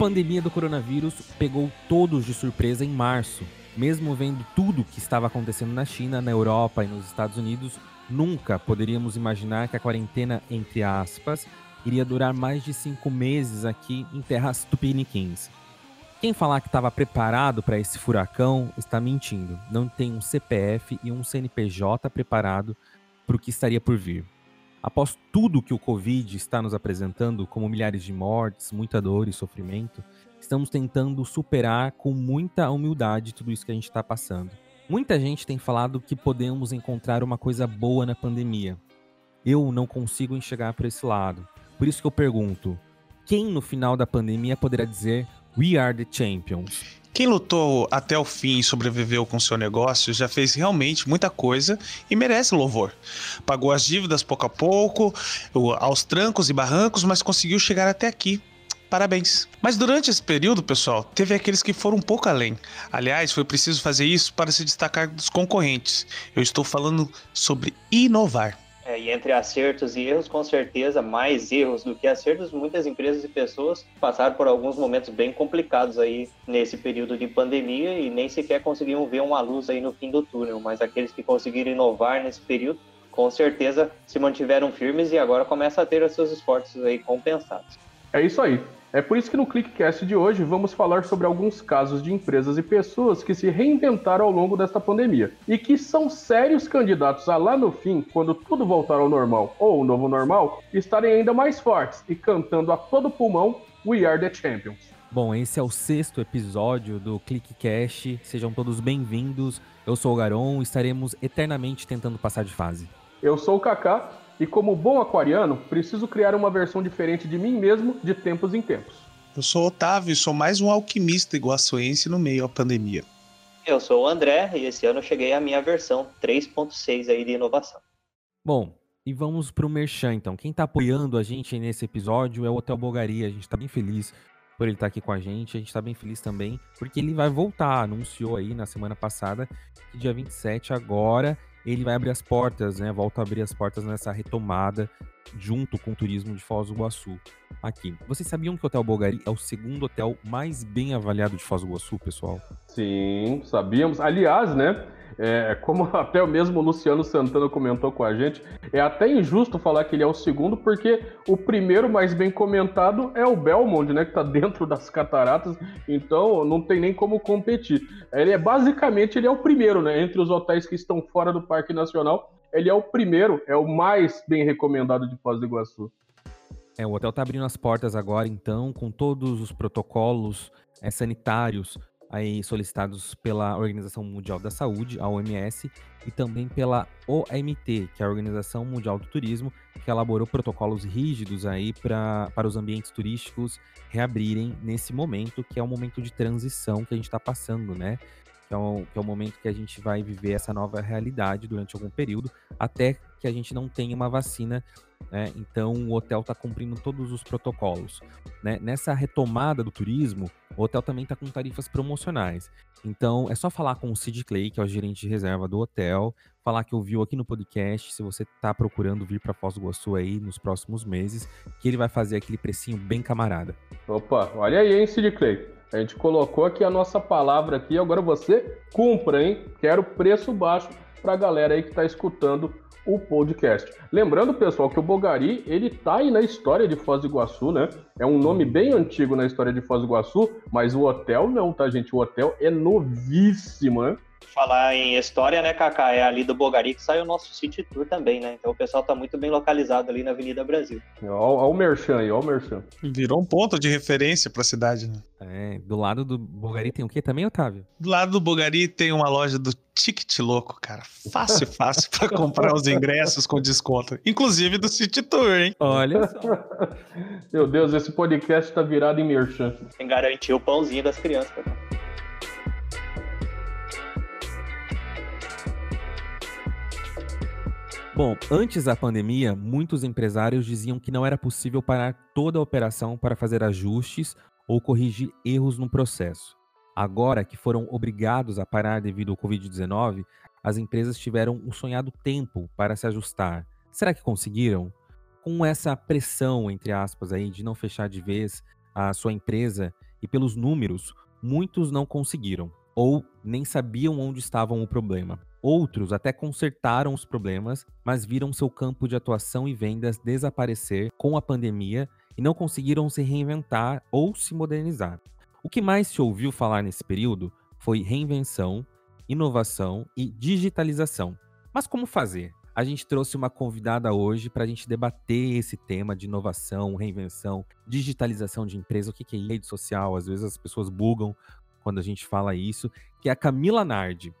pandemia do coronavírus pegou todos de surpresa em março. Mesmo vendo tudo que estava acontecendo na China, na Europa e nos Estados Unidos, nunca poderíamos imaginar que a quarentena, entre aspas, iria durar mais de cinco meses aqui em terras tupiniquins. Quem falar que estava preparado para esse furacão está mentindo. Não tem um CPF e um CNPJ preparado para o que estaria por vir. Após tudo que o Covid está nos apresentando, como milhares de mortes, muita dor e sofrimento, estamos tentando superar com muita humildade tudo isso que a gente está passando. Muita gente tem falado que podemos encontrar uma coisa boa na pandemia. Eu não consigo enxergar por esse lado. Por isso que eu pergunto: quem no final da pandemia poderá dizer We are the champions? Quem lutou até o fim e sobreviveu com seu negócio já fez realmente muita coisa e merece louvor. Pagou as dívidas pouco a pouco, aos trancos e barrancos, mas conseguiu chegar até aqui. Parabéns. Mas durante esse período, pessoal, teve aqueles que foram um pouco além. Aliás, foi preciso fazer isso para se destacar dos concorrentes. Eu estou falando sobre inovar. É, e entre acertos e erros, com certeza, mais erros do que acertos, muitas empresas e pessoas passaram por alguns momentos bem complicados aí nesse período de pandemia e nem sequer conseguiam ver uma luz aí no fim do túnel. Mas aqueles que conseguiram inovar nesse período, com certeza se mantiveram firmes e agora começam a ter os seus esforços aí compensados. É isso aí. É por isso que no ClickCast de hoje vamos falar sobre alguns casos de empresas e pessoas que se reinventaram ao longo desta pandemia e que são sérios candidatos a lá no fim, quando tudo voltar ao normal ou o novo normal, estarem ainda mais fortes e cantando a todo pulmão We Are the Champions. Bom, esse é o sexto episódio do ClickCast. Sejam todos bem-vindos. Eu sou o Garon estaremos eternamente tentando passar de fase. Eu sou o Kaká e como bom aquariano, preciso criar uma versão diferente de mim mesmo de tempos em tempos. Eu sou Otávio e sou mais um alquimista iguaçuense no meio à pandemia. Eu sou o André e esse ano eu cheguei à minha versão 3.6 aí de inovação. Bom, e vamos para o Merchan então. Quem está apoiando a gente nesse episódio é o Hotel Bulgaria. A gente está bem feliz por ele estar tá aqui com a gente. A gente está bem feliz também porque ele vai voltar. Anunciou aí na semana passada que dia 27 agora ele vai abrir as portas, né? Volta a abrir as portas nessa retomada junto com o turismo de Foz do Iguaçu aqui. Vocês sabiam que o Hotel Bulgari é o segundo hotel mais bem avaliado de Foz do Iguaçu, pessoal? Sim, sabíamos. Aliás, né? É, como até o mesmo Luciano Santana comentou com a gente, é até injusto falar que ele é o segundo, porque o primeiro mais bem comentado é o Belmont, né? Que tá dentro das cataratas, então não tem nem como competir. Ele é basicamente ele é o primeiro, né? Entre os hotéis que estão fora do Parque Nacional, ele é o primeiro, é o mais bem recomendado de Foz do Iguaçu. É, o hotel está abrindo as portas agora, então, com todos os protocolos é, sanitários aí solicitados pela Organização Mundial da Saúde, a OMS, e também pela OMT, que é a Organização Mundial do Turismo, que elaborou protocolos rígidos aí pra, para os ambientes turísticos reabrirem nesse momento, que é um momento de transição que a gente está passando, né? Que é, o, que é o momento que a gente vai viver essa nova realidade durante algum período, até que a gente não tenha uma vacina né? Então o hotel está cumprindo todos os protocolos. Né? Nessa retomada do turismo, o hotel também está com tarifas promocionais. Então é só falar com o Sid Clay, que é o gerente de reserva do hotel, falar que ouviu aqui no podcast, se você está procurando vir para Foz do Iguaçu aí nos próximos meses, que ele vai fazer aquele precinho bem camarada. Opa, olha aí, hein, Sid Clay. A gente colocou aqui a nossa palavra aqui, agora você cumpra, hein? Quero preço baixo para a galera aí que está escutando o podcast. Lembrando, pessoal, que o Bogari, ele tá aí na história de Foz do Iguaçu, né? É um nome bem antigo na história de Foz do Iguaçu, mas o hotel não, tá, gente? O hotel é novíssimo, né? Falar em história, né, Kaká? É ali do Bogari que sai o nosso City Tour também, né? Então o pessoal tá muito bem localizado ali na Avenida Brasil. Olha o Merchan aí, olha o Merchan. Virou um ponto de referência pra cidade, né? É, do lado do Bogari tem o quê também, Otávio? Do lado do Bogari tem uma loja do Ticket Louco, cara. Fácil, fácil para comprar os ingressos com desconto. Inclusive do City Tour, hein? Olha só. Meu Deus, esse podcast tá virado em merchan. Tem garantir o pãozinho das crianças, cara. Bom, antes da pandemia, muitos empresários diziam que não era possível parar toda a operação para fazer ajustes ou corrigir erros no processo. Agora que foram obrigados a parar devido ao Covid-19, as empresas tiveram um sonhado tempo para se ajustar. Será que conseguiram? Com essa pressão, entre aspas, aí, de não fechar de vez a sua empresa e pelos números, muitos não conseguiram ou nem sabiam onde estavam o problema. Outros até consertaram os problemas, mas viram seu campo de atuação e vendas desaparecer com a pandemia e não conseguiram se reinventar ou se modernizar. O que mais se ouviu falar nesse período foi reinvenção, inovação e digitalização. Mas como fazer? A gente trouxe uma convidada hoje para a gente debater esse tema de inovação, reinvenção, digitalização de empresa, o que é rede social. Às vezes as pessoas bugam quando a gente fala isso, que é a Camila Nardi.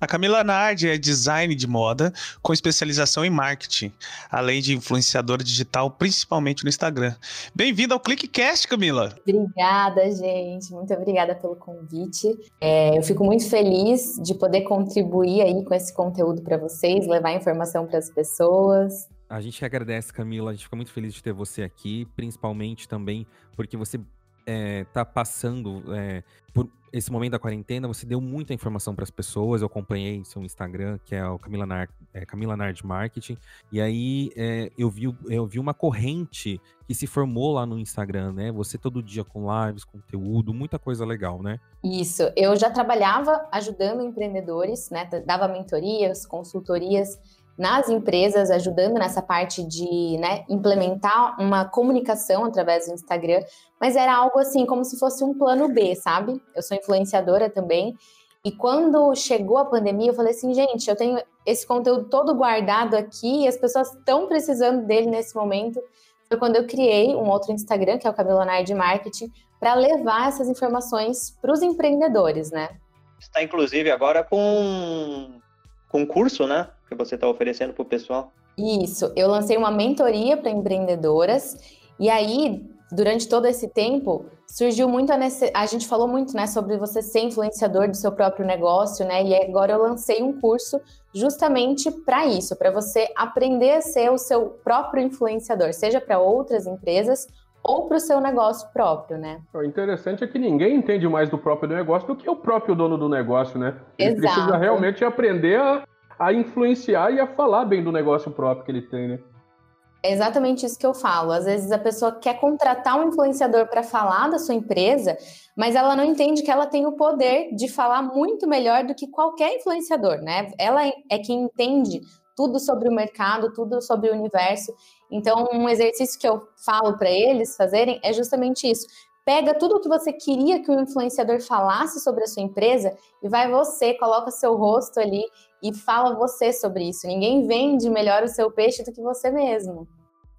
A Camila Nardi é design de moda com especialização em marketing, além de influenciadora digital, principalmente no Instagram. Bem-vinda ao ClickCast, Camila. Obrigada, gente. Muito obrigada pelo convite. É, eu fico muito feliz de poder contribuir aí com esse conteúdo para vocês, levar informação para as pessoas. A gente agradece, Camila. A gente fica muito feliz de ter você aqui, principalmente também porque você está eh, passando é, por esse momento da quarentena, você deu muita informação para as pessoas. Eu acompanhei seu Instagram, que é o Camila Nard, é, Camila Nard Marketing, e aí é, eu, vi, eu vi uma corrente que se formou lá no Instagram, né? Você todo dia com lives, conteúdo, muita coisa legal, né? Isso. Eu já trabalhava ajudando empreendedores, né? Dava mentorias, consultorias nas empresas, ajudando nessa parte de né, implementar uma comunicação através do Instagram, mas era algo assim, como se fosse um plano B, sabe? Eu sou influenciadora também. E quando chegou a pandemia, eu falei assim, gente, eu tenho esse conteúdo todo guardado aqui e as pessoas estão precisando dele nesse momento. Foi quando eu criei um outro Instagram, que é o Cabelonar de Marketing, para levar essas informações para os empreendedores, né? Está inclusive agora com com curso, né? Que você está oferecendo para o pessoal. Isso, eu lancei uma mentoria para empreendedoras e aí durante todo esse tempo surgiu muito a necessidade, a gente falou muito, né, sobre você ser influenciador do seu próprio negócio, né? E agora eu lancei um curso justamente para isso, para você aprender a ser o seu próprio influenciador, seja para outras empresas ou para o seu negócio próprio, né? O interessante é que ninguém entende mais do próprio negócio do que o próprio dono do negócio, né? Ele Exato. precisa realmente aprender a, a influenciar e a falar bem do negócio próprio que ele tem, né? É exatamente isso que eu falo. Às vezes a pessoa quer contratar um influenciador para falar da sua empresa, mas ela não entende que ela tem o poder de falar muito melhor do que qualquer influenciador, né? Ela é quem entende tudo sobre o mercado, tudo sobre o universo. Então, um exercício que eu falo para eles fazerem é justamente isso. Pega tudo o que você queria que o influenciador falasse sobre a sua empresa e vai você, coloca seu rosto ali e fala você sobre isso. Ninguém vende melhor o seu peixe do que você mesmo.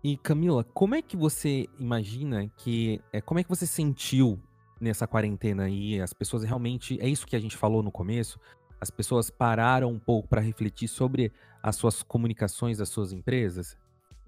E Camila, como é que você imagina que. É, como é que você sentiu nessa quarentena aí? As pessoas realmente. É isso que a gente falou no começo? As pessoas pararam um pouco para refletir sobre as suas comunicações das suas empresas?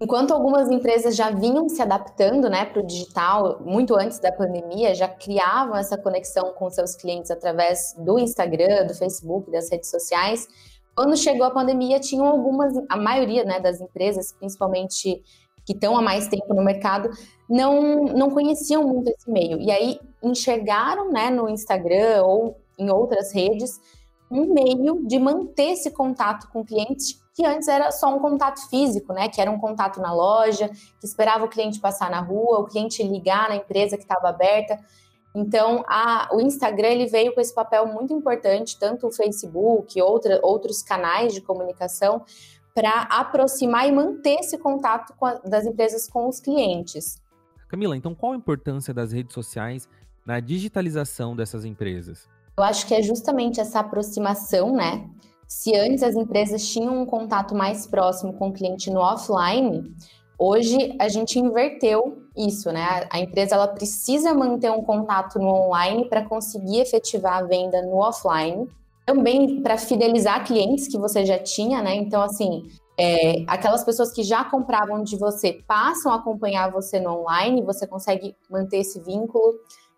Enquanto algumas empresas já vinham se adaptando né, para o digital muito antes da pandemia, já criavam essa conexão com seus clientes através do Instagram, do Facebook, das redes sociais, quando chegou a pandemia, tinham algumas, a maioria né, das empresas, principalmente que estão há mais tempo no mercado, não, não conheciam muito esse meio. E aí enxergaram né, no Instagram ou em outras redes um meio de manter esse contato com clientes que antes era só um contato físico, né? Que era um contato na loja, que esperava o cliente passar na rua, o cliente ligar na empresa que estava aberta. Então, a, o Instagram ele veio com esse papel muito importante, tanto o Facebook, outra, outros canais de comunicação, para aproximar e manter esse contato a, das empresas com os clientes. Camila, então qual a importância das redes sociais na digitalização dessas empresas? Eu acho que é justamente essa aproximação, né? Se antes as empresas tinham um contato mais próximo com o cliente no offline, hoje a gente inverteu isso, né? A empresa ela precisa manter um contato no online para conseguir efetivar a venda no offline. Também para fidelizar clientes que você já tinha, né? Então, assim, é, aquelas pessoas que já compravam de você passam a acompanhar você no online, você consegue manter esse vínculo.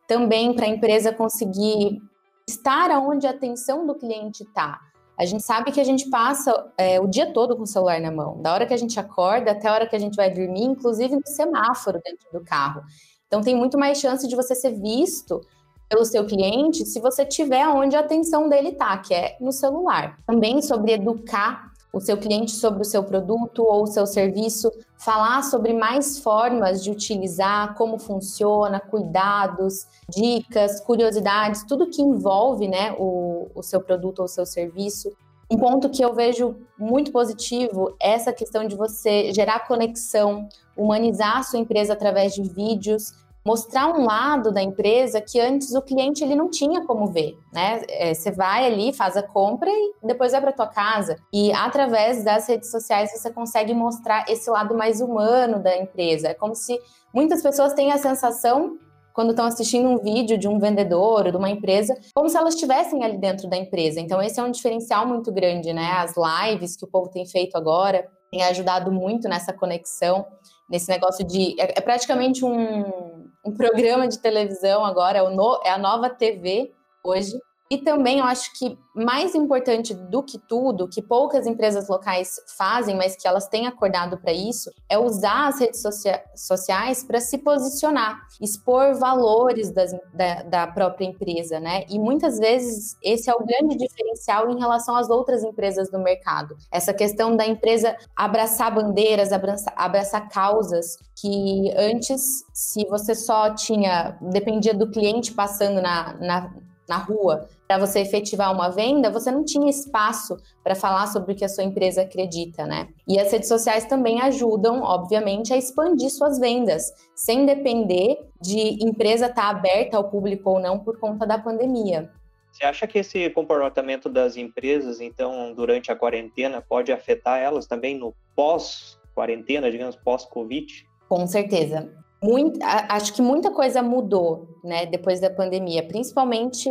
Também para a empresa conseguir estar onde a atenção do cliente está. A gente sabe que a gente passa é, o dia todo com o celular na mão, da hora que a gente acorda até a hora que a gente vai dormir, inclusive no semáforo dentro do carro. Então tem muito mais chance de você ser visto pelo seu cliente se você tiver onde a atenção dele está, que é no celular. Também sobre educar o seu cliente sobre o seu produto ou o seu serviço, falar sobre mais formas de utilizar, como funciona, cuidados, dicas, curiosidades, tudo que envolve né, o, o seu produto ou o seu serviço. Um ponto que eu vejo muito positivo é essa questão de você gerar conexão, humanizar a sua empresa através de vídeos, mostrar um lado da empresa que antes o cliente ele não tinha como ver, né? É, você vai ali, faz a compra e depois vai para tua casa. E através das redes sociais você consegue mostrar esse lado mais humano da empresa. É como se muitas pessoas têm a sensação quando estão assistindo um vídeo de um vendedor ou de uma empresa, como se elas estivessem ali dentro da empresa. Então, esse é um diferencial muito grande, né? As lives que o povo tem feito agora têm ajudado muito nessa conexão, nesse negócio de. É, é praticamente um, um programa de televisão agora, é, no, é a nova TV hoje. E também eu acho que mais importante do que tudo, que poucas empresas locais fazem, mas que elas têm acordado para isso, é usar as redes socia sociais para se posicionar, expor valores das, da, da, própria empresa, né? E muitas vezes esse é o grande diferencial em relação às outras empresas do mercado. Essa questão da empresa abraçar bandeiras, abraçar, abraçar causas que antes, se você só tinha, dependia do cliente passando na, na na rua para você efetivar uma venda, você não tinha espaço para falar sobre o que a sua empresa acredita, né? E as redes sociais também ajudam, obviamente, a expandir suas vendas, sem depender de empresa estar tá aberta ao público ou não por conta da pandemia. Você acha que esse comportamento das empresas, então, durante a quarentena, pode afetar elas também no pós-quarentena, digamos, pós-Covid? Com certeza. Muito, acho que muita coisa mudou, né, depois da pandemia, principalmente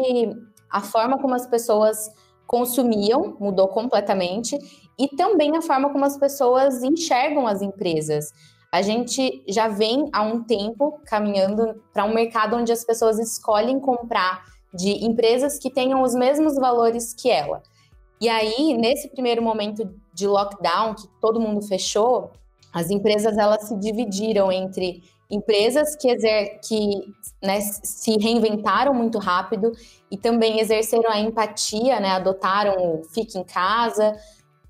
a forma como as pessoas consumiam mudou completamente e também a forma como as pessoas enxergam as empresas. A gente já vem há um tempo caminhando para um mercado onde as pessoas escolhem comprar de empresas que tenham os mesmos valores que ela. E aí, nesse primeiro momento de lockdown, que todo mundo fechou, as empresas elas se dividiram entre empresas que, exer que né, se reinventaram muito rápido e também exerceram a empatia, né, adotaram o fique em casa.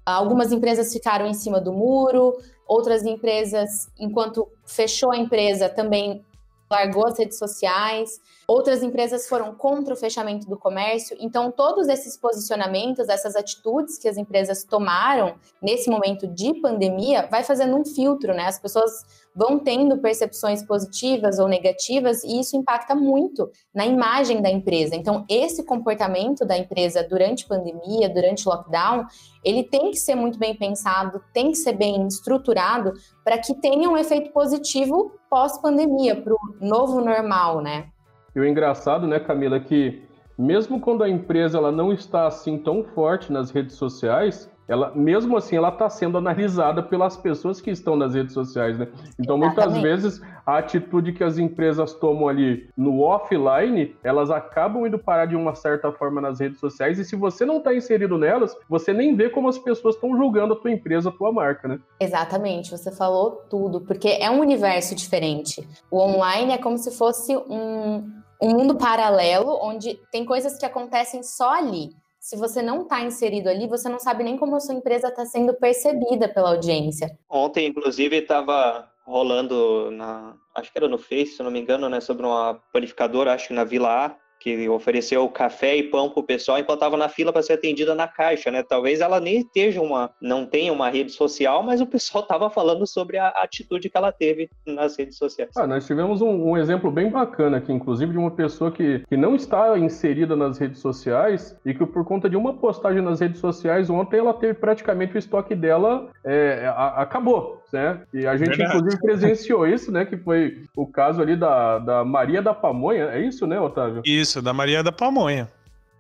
Algumas empresas ficaram em cima do muro, outras empresas, enquanto fechou a empresa, também largou as redes sociais. Outras empresas foram contra o fechamento do comércio. Então, todos esses posicionamentos, essas atitudes que as empresas tomaram nesse momento de pandemia, vai fazendo um filtro, né? As pessoas vão tendo percepções positivas ou negativas e isso impacta muito na imagem da empresa. Então, esse comportamento da empresa durante pandemia, durante lockdown, ele tem que ser muito bem pensado, tem que ser bem estruturado para que tenha um efeito positivo pós-pandemia, para o novo normal, né? E o engraçado, né, Camila, é que mesmo quando a empresa ela não está assim tão forte nas redes sociais, ela mesmo assim ela está sendo analisada pelas pessoas que estão nas redes sociais, né? Então muitas vezes a atitude que as empresas tomam ali no offline, elas acabam indo parar de uma certa forma nas redes sociais e se você não está inserido nelas, você nem vê como as pessoas estão julgando a tua empresa, a tua marca, né? Exatamente, você falou tudo, porque é um universo diferente. O online é como se fosse um, um mundo paralelo onde tem coisas que acontecem só ali se você não está inserido ali, você não sabe nem como a sua empresa está sendo percebida pela audiência. Ontem, inclusive, estava rolando na, acho que era no Face, se não me engano, né, sobre uma panificadora, acho que na Vila A, que ofereceu café e pão para o pessoal enquanto estava na fila para ser atendida na caixa, né? Talvez ela nem esteja uma, não tenha uma rede social, mas o pessoal estava falando sobre a atitude que ela teve nas redes sociais. Ah, nós tivemos um, um, exemplo bem bacana aqui, inclusive de uma pessoa que, que não está inserida nas redes sociais e que por conta de uma postagem nas redes sociais ontem ela teve praticamente o estoque dela é, a, acabou, né? E a gente Verdade. inclusive presenciou isso, né? Que foi o caso ali da, da Maria da Pamonha, é isso, né, Otávio? Isso da Maria da Pamonha.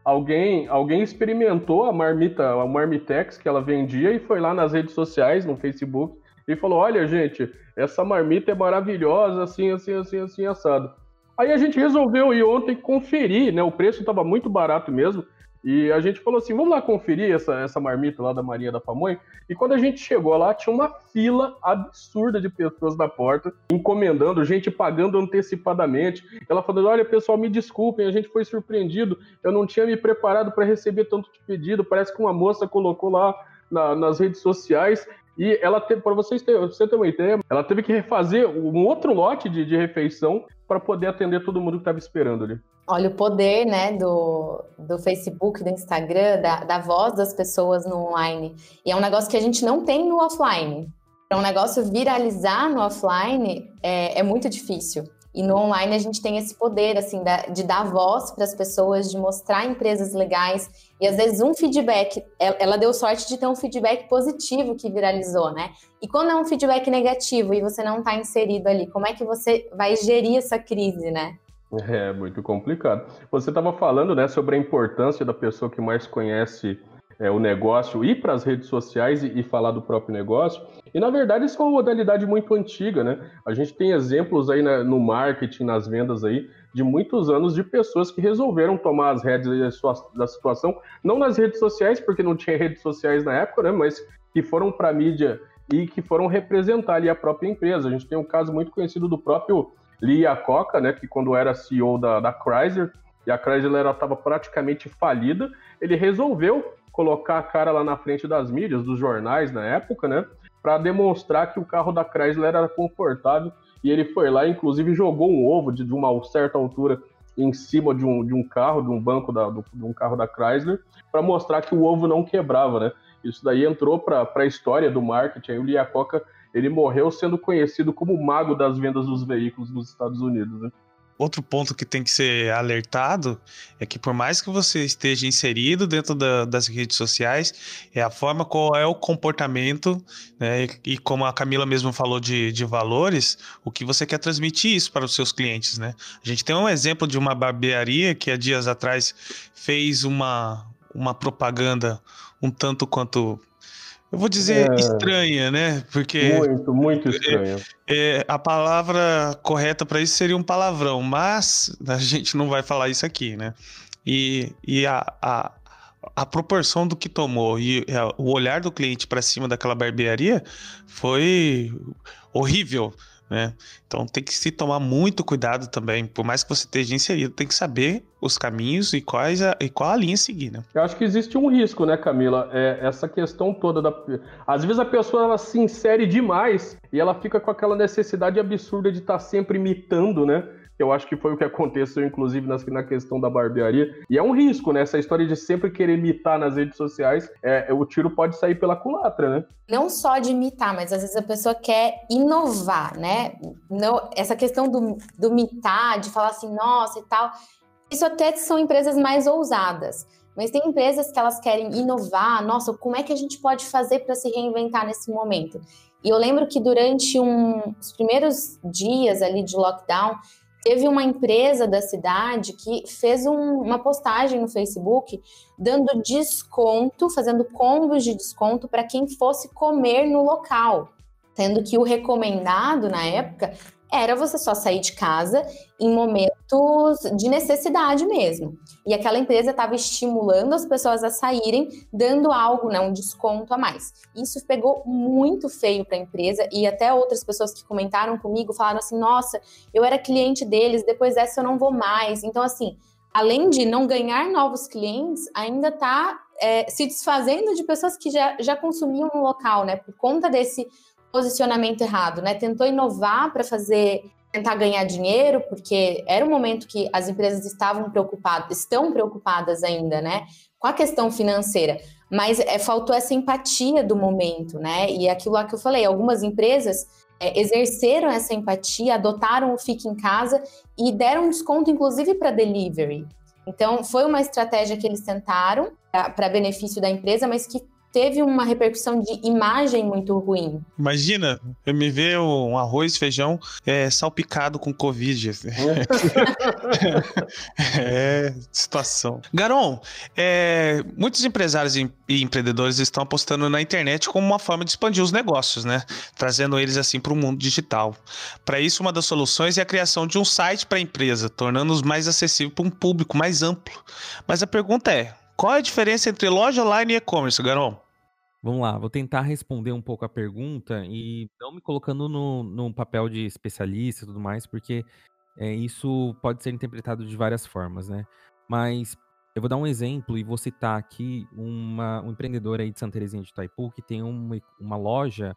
Alguém, alguém experimentou a marmita, a marmitex que ela vendia e foi lá nas redes sociais, no Facebook, e falou: Olha, gente, essa marmita é maravilhosa, assim, assim, assim, assim, assado. Aí a gente resolveu ir ontem conferir, né? O preço estava muito barato mesmo. E a gente falou assim: vamos lá conferir essa, essa marmita lá da Maria da Pamonha. E quando a gente chegou lá, tinha uma fila absurda de pessoas na porta, encomendando, gente pagando antecipadamente. Ela falando: olha, pessoal, me desculpem, a gente foi surpreendido, eu não tinha me preparado para receber tanto de pedido. Parece que uma moça colocou lá na, nas redes sociais e ela teve, para vocês terem, você ter uma ideia, ela teve que refazer um outro lote de, de refeição para poder atender todo mundo que estava esperando ali. Olha o poder, né, do, do Facebook, do Instagram, da, da voz das pessoas no online. E é um negócio que a gente não tem no offline. Para um negócio viralizar no offline é, é muito difícil. E no online a gente tem esse poder, assim, de dar voz para as pessoas, de mostrar empresas legais. E às vezes um feedback, ela deu sorte de ter um feedback positivo que viralizou, né? E quando é um feedback negativo e você não está inserido ali, como é que você vai gerir essa crise, né? É muito complicado. Você estava falando, né, sobre a importância da pessoa que mais conhece é, o negócio ir para as redes sociais e, e, falar do próprio negócio. E na verdade isso é uma modalidade muito antiga, né? A gente tem exemplos aí né, no marketing, nas vendas aí, de muitos anos de pessoas que resolveram tomar as redes da situação, não nas redes sociais, porque não tinha redes sociais na época, né? Mas que foram para a mídia e que foram representar ali a própria empresa. A gente tem um caso muito conhecido do próprio Lee Iacocca, né? Que quando era CEO da, da Chrysler, e a Chrysler estava praticamente falida, ele resolveu colocar a cara lá na frente das mídias, dos jornais na época, né? Para demonstrar que o carro da Chrysler era confortável. E ele foi lá, inclusive, jogou um ovo de, de uma certa altura em cima de um, de um carro, de um banco da, do, de um carro da Chrysler, para mostrar que o ovo não quebrava, né? Isso daí entrou para a história do marketing. Aí o Liacoca ele morreu sendo conhecido como o mago das vendas dos veículos nos Estados Unidos, né? outro ponto que tem que ser alertado é que por mais que você esteja inserido dentro da, das redes sociais, é a forma qual é o comportamento, né? E como a Camila mesmo falou de, de valores, o que você quer transmitir isso para os seus clientes, né? A gente tem um exemplo de uma barbearia que há dias atrás fez uma, uma propaganda um tanto quanto eu vou dizer é... estranha, né? Porque. Muito, muito estranha. É, é, a palavra correta para isso seria um palavrão, mas a gente não vai falar isso aqui, né? E, e a, a, a proporção do que tomou e a, o olhar do cliente para cima daquela barbearia foi horrível né? Então tem que se tomar muito cuidado também. Por mais que você esteja inserido, tem que saber os caminhos e, quais a, e qual a linha seguir, né? Eu acho que existe um risco, né, Camila? É, essa questão toda da. Às vezes a pessoa ela se insere demais e ela fica com aquela necessidade absurda de estar tá sempre imitando, né? Eu acho que foi o que aconteceu, inclusive, na questão da barbearia. E é um risco, né? Essa história de sempre querer imitar nas redes sociais, é, o tiro pode sair pela culatra, né? Não só de imitar, mas às vezes a pessoa quer inovar, né? Não, essa questão do, do mitar, de falar assim, nossa e tal, isso até são empresas mais ousadas. Mas tem empresas que elas querem inovar, nossa, como é que a gente pode fazer para se reinventar nesse momento? E eu lembro que durante um, os primeiros dias ali de lockdown, Teve uma empresa da cidade que fez um, uma postagem no Facebook dando desconto, fazendo combos de desconto para quem fosse comer no local. Sendo que o recomendado na época era você só sair de casa em momentos de necessidade mesmo. E aquela empresa estava estimulando as pessoas a saírem, dando algo, né, um desconto a mais. Isso pegou muito feio para a empresa e até outras pessoas que comentaram comigo falaram assim: "Nossa, eu era cliente deles, depois dessa eu não vou mais". Então assim, além de não ganhar novos clientes, ainda está é, se desfazendo de pessoas que já, já consumiam no local, né? Por conta desse posicionamento errado, né? Tentou inovar para fazer tentar ganhar dinheiro, porque era um momento que as empresas estavam preocupadas, estão preocupadas ainda, né, com a questão financeira. Mas é, faltou essa empatia do momento, né? E aquilo lá que eu falei, algumas empresas é, exerceram essa empatia, adotaram o Fique em Casa e deram desconto, inclusive, para delivery. Então, foi uma estratégia que eles tentaram para benefício da empresa, mas que teve uma repercussão de imagem muito ruim. Imagina, eu me ver um arroz, feijão é, salpicado com Covid. é, situação. Garon, é, muitos empresários e empreendedores estão apostando na internet como uma forma de expandir os negócios, né? Trazendo eles assim para o mundo digital. Para isso, uma das soluções é a criação de um site para a empresa, tornando-os mais acessível para um público mais amplo. Mas a pergunta é, qual é a diferença entre loja online e e-commerce, Garon? Vamos lá, vou tentar responder um pouco a pergunta e não me colocando no, no papel de especialista e tudo mais, porque é, isso pode ser interpretado de várias formas, né? Mas Eu vou dar um exemplo e vou citar aqui uma, um empreendedor aí de Santa Teresinha de Itaipu que tem uma, uma loja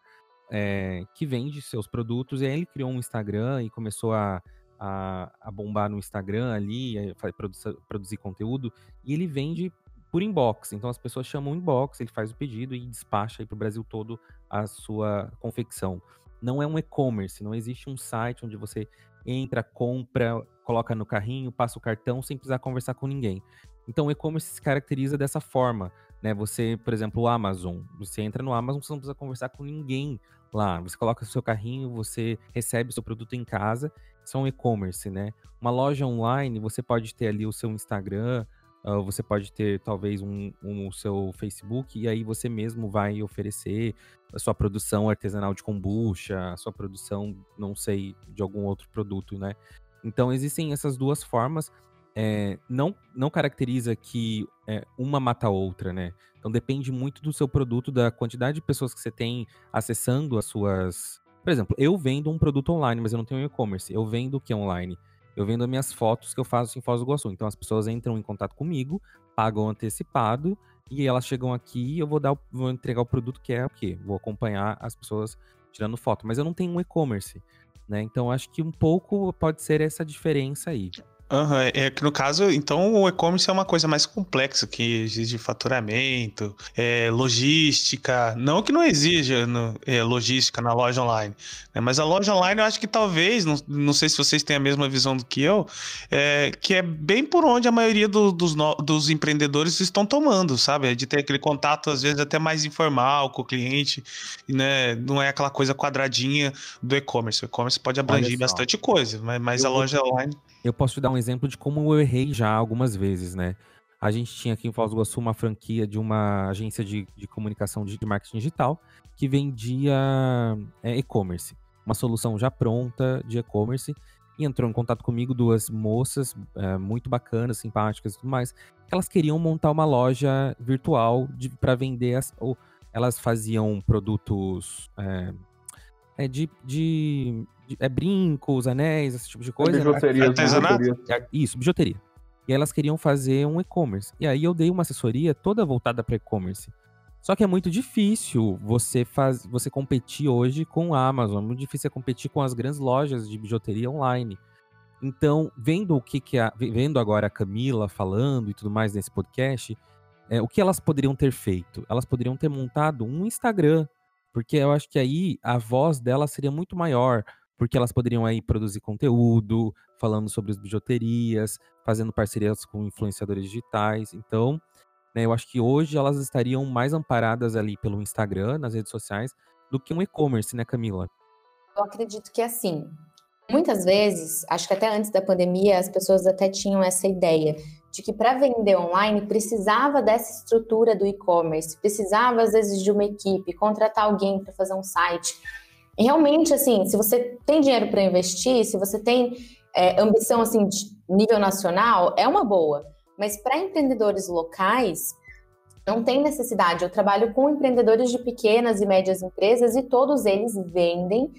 é, que vende seus produtos e aí ele criou um Instagram e começou a, a, a bombar no Instagram ali, a produzir, produzir conteúdo e ele vende por inbox. Então as pessoas chamam o inbox, ele faz o pedido e despacha aí para o Brasil todo a sua confecção. Não é um e-commerce, não existe um site onde você entra, compra, coloca no carrinho, passa o cartão sem precisar conversar com ninguém. Então o e-commerce se caracteriza dessa forma, né? Você, por exemplo, o Amazon, você entra no Amazon, você não precisa conversar com ninguém lá. Você coloca o seu carrinho, você recebe o seu produto em casa. Isso é um e-commerce, né? Uma loja online, você pode ter ali o seu Instagram, Você pode ter talvez um, um, seu Facebook e aí você mesmo vai oferecer a sua produção artesanal de kombucha, a sua produção, não sei, de algum outro produto, né? Então existem essas duas formas. É, não, não caracteriza que é, uma mata a outra, né? Então depende muito do seu produto, da quantidade de pessoas que você tem acessando as suas. Por exemplo, eu vendo um produto online, mas eu não tenho e-commerce. Eu vendo o que é online? Eu vendo as minhas fotos que eu faço em Foz do Iguaçu. Então as pessoas entram em contato comigo, pagam antecipado e elas chegam aqui e eu vou dar, vou entregar o produto que é o quê? Vou acompanhar as pessoas tirando foto, mas eu não tenho um e-commerce, né? Então acho que um pouco pode ser essa diferença aí. Uhum, é que no caso, então o e-commerce é uma coisa mais complexa, que exige faturamento, é, logística. Não que não exija no, é, logística na loja online, né? mas a loja online eu acho que talvez, não, não sei se vocês têm a mesma visão do que eu, é, que é bem por onde a maioria do, dos, no, dos empreendedores estão tomando, sabe? É de ter aquele contato, às vezes, até mais informal com o cliente, né? não é aquela coisa quadradinha do e-commerce. O e-commerce pode abranger bastante coisa, mas, mas a loja online. Eu posso te dar um exemplo de como eu errei já algumas vezes, né? A gente tinha aqui em Foz do Iguaçu uma franquia de uma agência de, de comunicação de, de marketing digital que vendia é, e-commerce. Uma solução já pronta de e-commerce. E entrou em contato comigo duas moças é, muito bacanas, simpáticas e tudo mais. Elas queriam montar uma loja virtual para vender as. Ou elas faziam produtos é, é, de, de é, brincos, anéis, esse tipo de coisa. É bijuteria, artesanato? Isso, bijuteria. E elas queriam fazer um e-commerce. E aí eu dei uma assessoria toda voltada para e-commerce. Só que é muito difícil você faz, você competir hoje com a Amazon, é muito difícil competir com as grandes lojas de bijuteria online. Então, vendo o que, que a, vendo agora a Camila falando e tudo mais nesse podcast, é, o que elas poderiam ter feito? Elas poderiam ter montado um Instagram, porque eu acho que aí a voz dela seria muito maior porque elas poderiam aí produzir conteúdo, falando sobre as bijuterias, fazendo parcerias com influenciadores digitais. Então, né, eu acho que hoje elas estariam mais amparadas ali pelo Instagram, nas redes sociais, do que um e-commerce, né, Camila? Eu acredito que é assim. Muitas vezes, acho que até antes da pandemia, as pessoas até tinham essa ideia de que para vender online precisava dessa estrutura do e-commerce, precisava às vezes de uma equipe, contratar alguém para fazer um site. Realmente, assim, se você tem dinheiro para investir, se você tem é, ambição assim de nível nacional, é uma boa. Mas para empreendedores locais, não tem necessidade. Eu trabalho com empreendedores de pequenas e médias empresas e todos eles vendem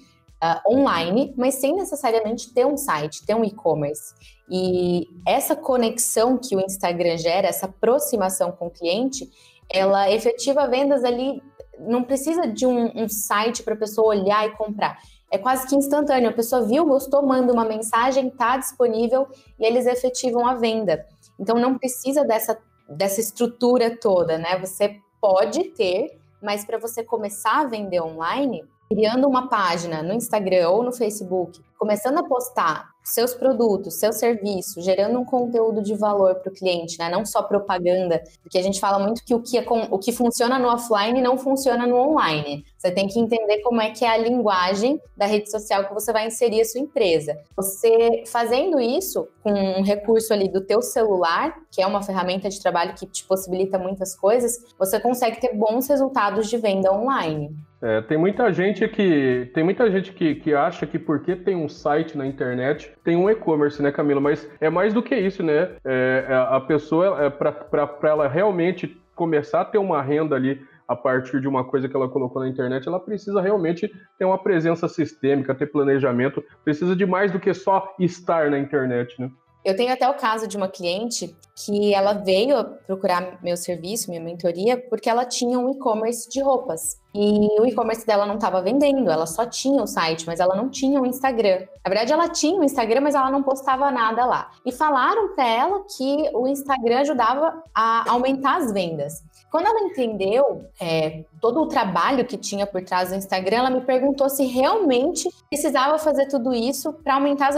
uh, online, mas sem necessariamente ter um site, ter um e-commerce. E essa conexão que o Instagram gera, essa aproximação com o cliente, ela efetiva vendas ali não precisa de um, um site para a pessoa olhar e comprar. É quase que instantâneo. A pessoa viu, gostou, manda uma mensagem, está disponível e eles efetivam a venda. Então não precisa dessa, dessa estrutura toda, né? Você pode ter, mas para você começar a vender online, criando uma página no Instagram ou no Facebook, começando a postar seus produtos, seu serviço, gerando um conteúdo de valor para o cliente, né? Não só propaganda, porque a gente fala muito que o que, é com, o que funciona no offline não funciona no online. Você tem que entender como é que é a linguagem da rede social que você vai inserir a sua empresa. Você fazendo isso com um recurso ali do teu celular, que é uma ferramenta de trabalho que te possibilita muitas coisas, você consegue ter bons resultados de venda online. É, tem muita gente que tem muita gente que, que acha que porque tem um site na internet tem um e-commerce, né, Camila? Mas é mais do que isso, né? É, é a pessoa é, para ela realmente começar a ter uma renda ali a partir de uma coisa que ela colocou na internet, ela precisa realmente ter uma presença sistêmica, ter planejamento, precisa de mais do que só estar na internet, né? Eu tenho até o caso de uma cliente que ela veio procurar meu serviço, minha mentoria, porque ela tinha um e-commerce de roupas. E o e-commerce dela não estava vendendo, ela só tinha o site, mas ela não tinha o Instagram. Na verdade, ela tinha o Instagram, mas ela não postava nada lá. E falaram para ela que o Instagram ajudava a aumentar as vendas. Quando ela entendeu é, todo o trabalho que tinha por trás do Instagram, ela me perguntou se realmente precisava fazer tudo isso para aumentar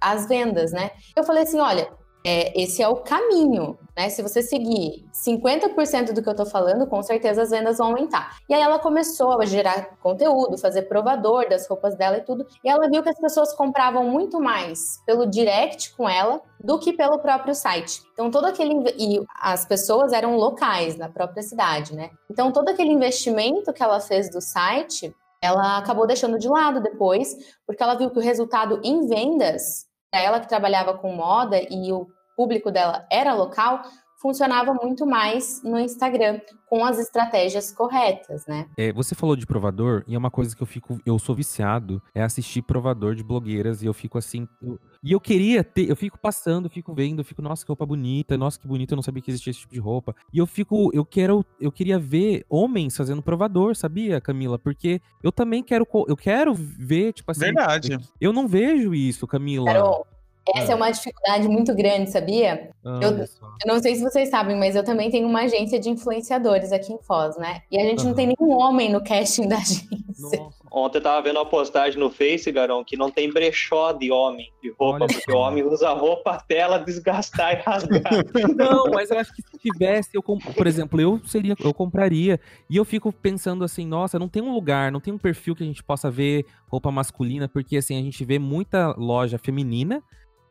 as vendas, né? Eu falei assim: olha, é, esse é o caminho, né? Se você seguir 50% do que eu tô falando, com certeza as vendas vão aumentar. E aí ela começou a gerar conteúdo, fazer provador das roupas dela e tudo, e ela viu que as pessoas compravam muito mais pelo direct com ela do que pelo próprio site. Então todo aquele e as pessoas eram locais na própria cidade, né? Então todo aquele investimento que ela fez do site, ela acabou deixando de lado depois, porque ela viu que o resultado em vendas ela que trabalhava com moda e o público dela era local, funcionava muito mais no Instagram com as estratégias corretas, né? É, você falou de provador e é uma coisa que eu fico, eu sou viciado, é assistir provador de blogueiras e eu fico assim, eu, e eu queria ter, eu fico passando, fico vendo, eu fico, nossa, que roupa bonita, nossa, que bonita, eu não sabia que existia esse tipo de roupa. E eu fico, eu quero, eu queria ver homens fazendo provador, sabia, Camila? Porque eu também quero, eu quero ver, tipo assim. Verdade. Eu não vejo isso, Camila. Carol, essa é. é uma dificuldade muito grande, sabia? eu, eu, não sei se vocês sabem, mas eu também tenho uma agência de influenciadores aqui em Foz, né? E a gente uhum. não tem nenhum homem no casting da agência. Nossa. Ontem eu tava vendo uma postagem no Face, Garão, que não tem brechó de homem de roupa, Olha porque o homem usa roupa até ela desgastar e rasgar. Não, mas eu acho que se tivesse, eu por exemplo, eu seria, eu compraria. E eu fico pensando assim, nossa, não tem um lugar, não tem um perfil que a gente possa ver roupa masculina, porque assim, a gente vê muita loja feminina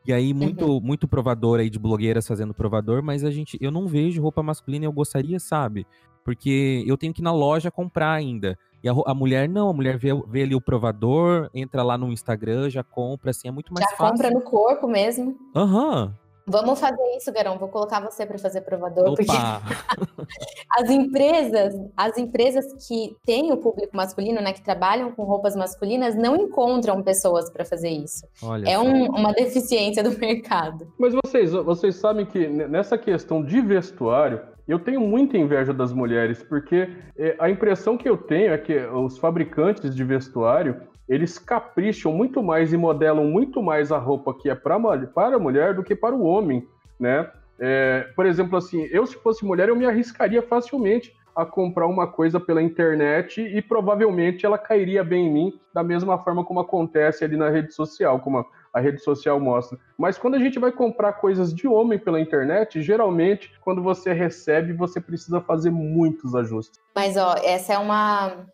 e aí, muito, uhum. muito provador aí de blogueiras fazendo provador, mas a gente, eu não vejo roupa masculina, eu gostaria, sabe? Porque eu tenho que ir na loja comprar ainda. E a, a mulher não, a mulher vê, vê, ali o provador, entra lá no Instagram, já compra, assim, é muito mais já fácil. Já compra no corpo mesmo. Aham. Uhum. Vamos fazer isso, Garão. Vou colocar você para fazer provador, Opa. porque as empresas, as empresas que têm o público masculino, né, que trabalham com roupas masculinas, não encontram pessoas para fazer isso. Olha é um, uma deficiência do mercado. Mas vocês, vocês sabem que nessa questão de vestuário, eu tenho muita inveja das mulheres, porque é, a impressão que eu tenho é que os fabricantes de vestuário eles capricham muito mais e modelam muito mais a roupa que é pra, para a mulher do que para o homem, né? É, por exemplo, assim, eu se fosse mulher, eu me arriscaria facilmente a comprar uma coisa pela internet e provavelmente ela cairia bem em mim, da mesma forma como acontece ali na rede social, como a, a rede social mostra. Mas quando a gente vai comprar coisas de homem pela internet, geralmente, quando você recebe, você precisa fazer muitos ajustes. Mas, ó, essa é uma,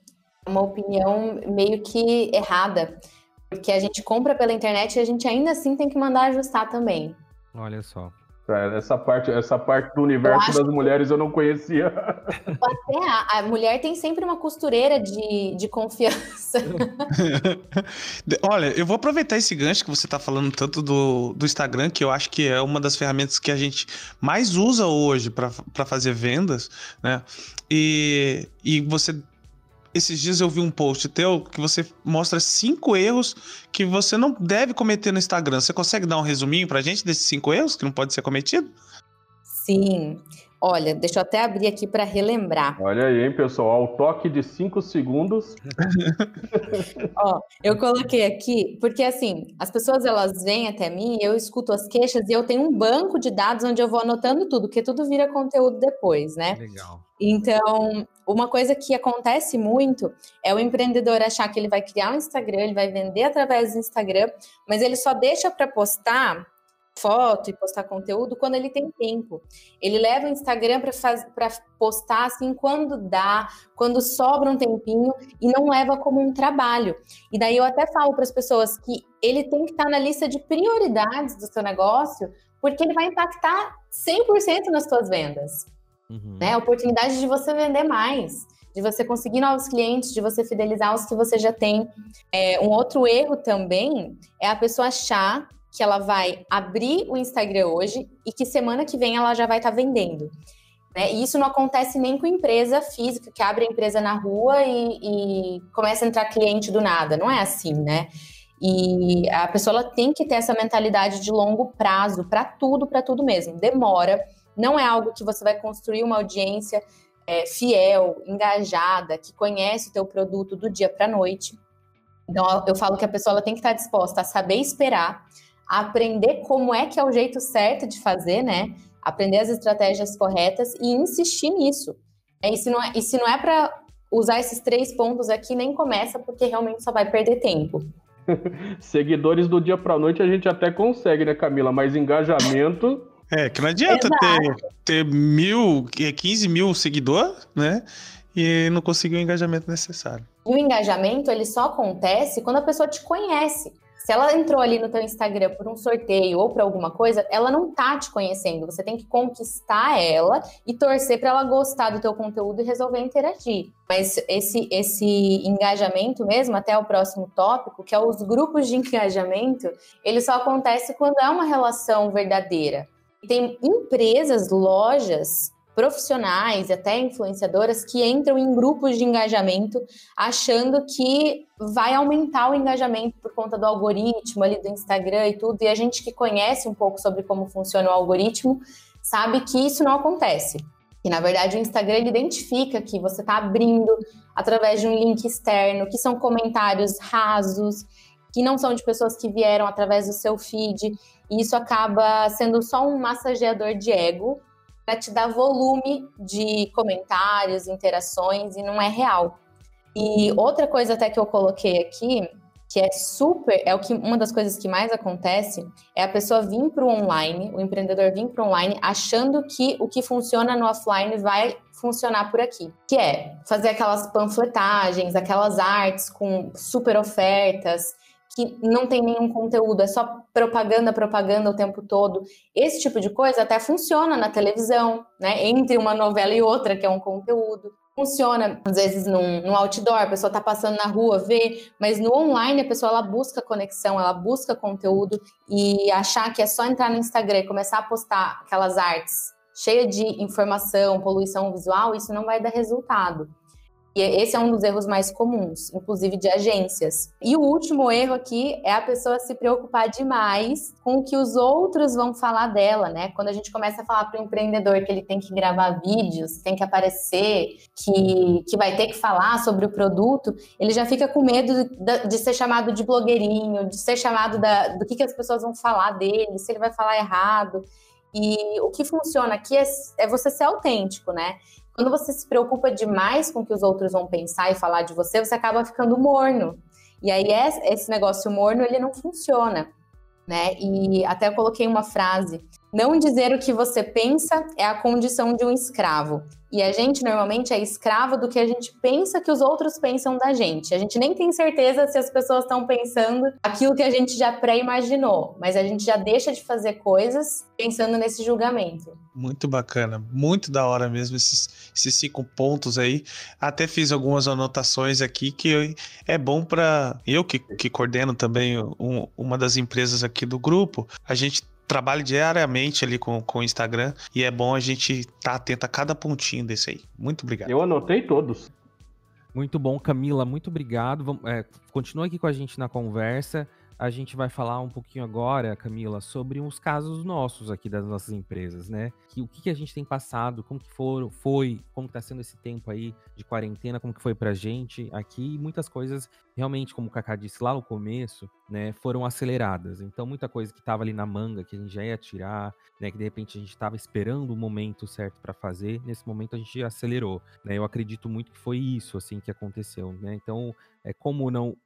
uma opinião meio que errada, porque a gente compra pela internet e a gente ainda assim tem que mandar ajustar também. Olha só. Essa parte, essa parte do universo das mulheres eu não conhecia. Até a, a, mulher tem sempre uma costureira de, de confiança. Olha, eu vou aproveitar esse gancho que você está falando tanto do, do Instagram, que eu acho que é uma das ferramentas que a gente mais usa hoje para fazer vendas, né? E, e você esses dias eu vi um post teu que você mostra cinco erros que você não deve cometer no Instagram. Você consegue dar um resuminho pra gente desses cinco erros que não pode ser cometido? Sim. Olha, deixa eu até abrir aqui para relembrar. Olha aí, hein, pessoal, ao toque de cinco segundos. Ó, eu coloquei aqui, porque assim, as pessoas elas vêm até mim, eu escuto as queixas e eu tenho um banco de dados onde eu vou anotando tudo, porque tudo vira conteúdo depois, né? Legal. Então, uma coisa que acontece muito é o empreendedor achar que ele vai criar um Instagram, ele vai vender através do Instagram, mas ele só deixa para postar foto e postar conteúdo quando ele tem tempo. Ele leva o Instagram para postar assim quando dá, quando sobra um tempinho e não leva como um trabalho. E daí eu até falo para as pessoas que ele tem que estar tá na lista de prioridades do seu negócio, porque ele vai impactar 100% nas suas vendas. Uhum. Né? A oportunidade de você vender mais de você conseguir novos clientes, de você fidelizar os que você já tem. É, um outro erro também é a pessoa achar que ela vai abrir o Instagram hoje e que semana que vem ela já vai estar tá vendendo. Né? E isso não acontece nem com empresa física, que abre a empresa na rua e, e começa a entrar cliente do nada. Não é assim, né? E a pessoa tem que ter essa mentalidade de longo prazo para tudo, para tudo mesmo. Demora, não é algo que você vai construir uma audiência é, fiel, engajada, que conhece o teu produto do dia para a noite. Então, eu falo que a pessoa tem que estar disposta a saber esperar, a aprender como é que é o jeito certo de fazer, né? Aprender as estratégias corretas e insistir nisso. É, e se não é, não é para usar esses três pontos aqui, nem começa, porque realmente só vai perder tempo. Seguidores do dia para noite a gente até consegue, né, Camila? Mas engajamento. É, que não adianta ter, ter mil, 15 mil seguidores, né? E não conseguir o engajamento necessário. E o engajamento, ele só acontece quando a pessoa te conhece. Se ela entrou ali no teu Instagram por um sorteio ou por alguma coisa, ela não tá te conhecendo. Você tem que conquistar ela e torcer para ela gostar do teu conteúdo e resolver interagir. Mas esse esse engajamento mesmo, até o próximo tópico, que é os grupos de engajamento, ele só acontece quando é uma relação verdadeira. Tem empresas, lojas profissionais até influenciadoras que entram em grupos de engajamento achando que vai aumentar o engajamento por conta do algoritmo ali do Instagram e tudo. E a gente que conhece um pouco sobre como funciona o algoritmo sabe que isso não acontece. E na verdade o Instagram ele identifica que você está abrindo através de um link externo, que são comentários rasos, que não são de pessoas que vieram através do seu feed. E isso acaba sendo só um massageador de ego para te dar volume de comentários, interações e não é real. E outra coisa até que eu coloquei aqui, que é super, é o que uma das coisas que mais acontece, é a pessoa vir para o online, o empreendedor vir para o online achando que o que funciona no offline vai funcionar por aqui, que é fazer aquelas panfletagens, aquelas artes com super ofertas, que não tem nenhum conteúdo, é só propaganda, propaganda o tempo todo. Esse tipo de coisa até funciona na televisão, né? Entre uma novela e outra, que é um conteúdo. Funciona, às vezes, num outdoor, a pessoa está passando na rua, vê, mas no online a pessoa ela busca conexão, ela busca conteúdo e achar que é só entrar no Instagram e começar a postar aquelas artes cheias de informação, poluição visual, isso não vai dar resultado. E esse é um dos erros mais comuns, inclusive de agências. E o último erro aqui é a pessoa se preocupar demais com o que os outros vão falar dela, né? Quando a gente começa a falar para o empreendedor que ele tem que gravar vídeos, tem que aparecer, que, que vai ter que falar sobre o produto, ele já fica com medo de, de ser chamado de blogueirinho, de ser chamado da, do que, que as pessoas vão falar dele, se ele vai falar errado. E o que funciona aqui é, é você ser autêntico, né? Quando você se preocupa demais com o que os outros vão pensar e falar de você, você acaba ficando morno. E aí esse negócio morno, ele não funciona, né? E até eu coloquei uma frase: não dizer o que você pensa é a condição de um escravo. E a gente normalmente é escravo do que a gente pensa que os outros pensam da gente. A gente nem tem certeza se as pessoas estão pensando aquilo que a gente já pré-imaginou, mas a gente já deixa de fazer coisas pensando nesse julgamento. Muito bacana, muito da hora mesmo esses, esses cinco pontos aí. Até fiz algumas anotações aqui que é bom para eu que, que coordeno também um, uma das empresas aqui do grupo, a gente trabalho diariamente ali com, com o Instagram e é bom a gente estar tá atento a cada pontinho desse aí. Muito obrigado. Eu anotei todos. Muito bom, Camila, muito obrigado. Vamos, é, continua aqui com a gente na conversa a gente vai falar um pouquinho agora, Camila, sobre uns casos nossos aqui das nossas empresas, né? Que, o que, que a gente tem passado, como que foram, foi, como está sendo esse tempo aí de quarentena, como que foi pra gente aqui, e muitas coisas realmente, como o Kaká disse lá no começo, né, foram aceleradas. Então, muita coisa que estava ali na manga, que a gente já ia tirar, né, que de repente a gente estava esperando o momento certo para fazer, nesse momento a gente acelerou, né? Eu acredito muito que foi isso, assim, que aconteceu, né? Então, é como não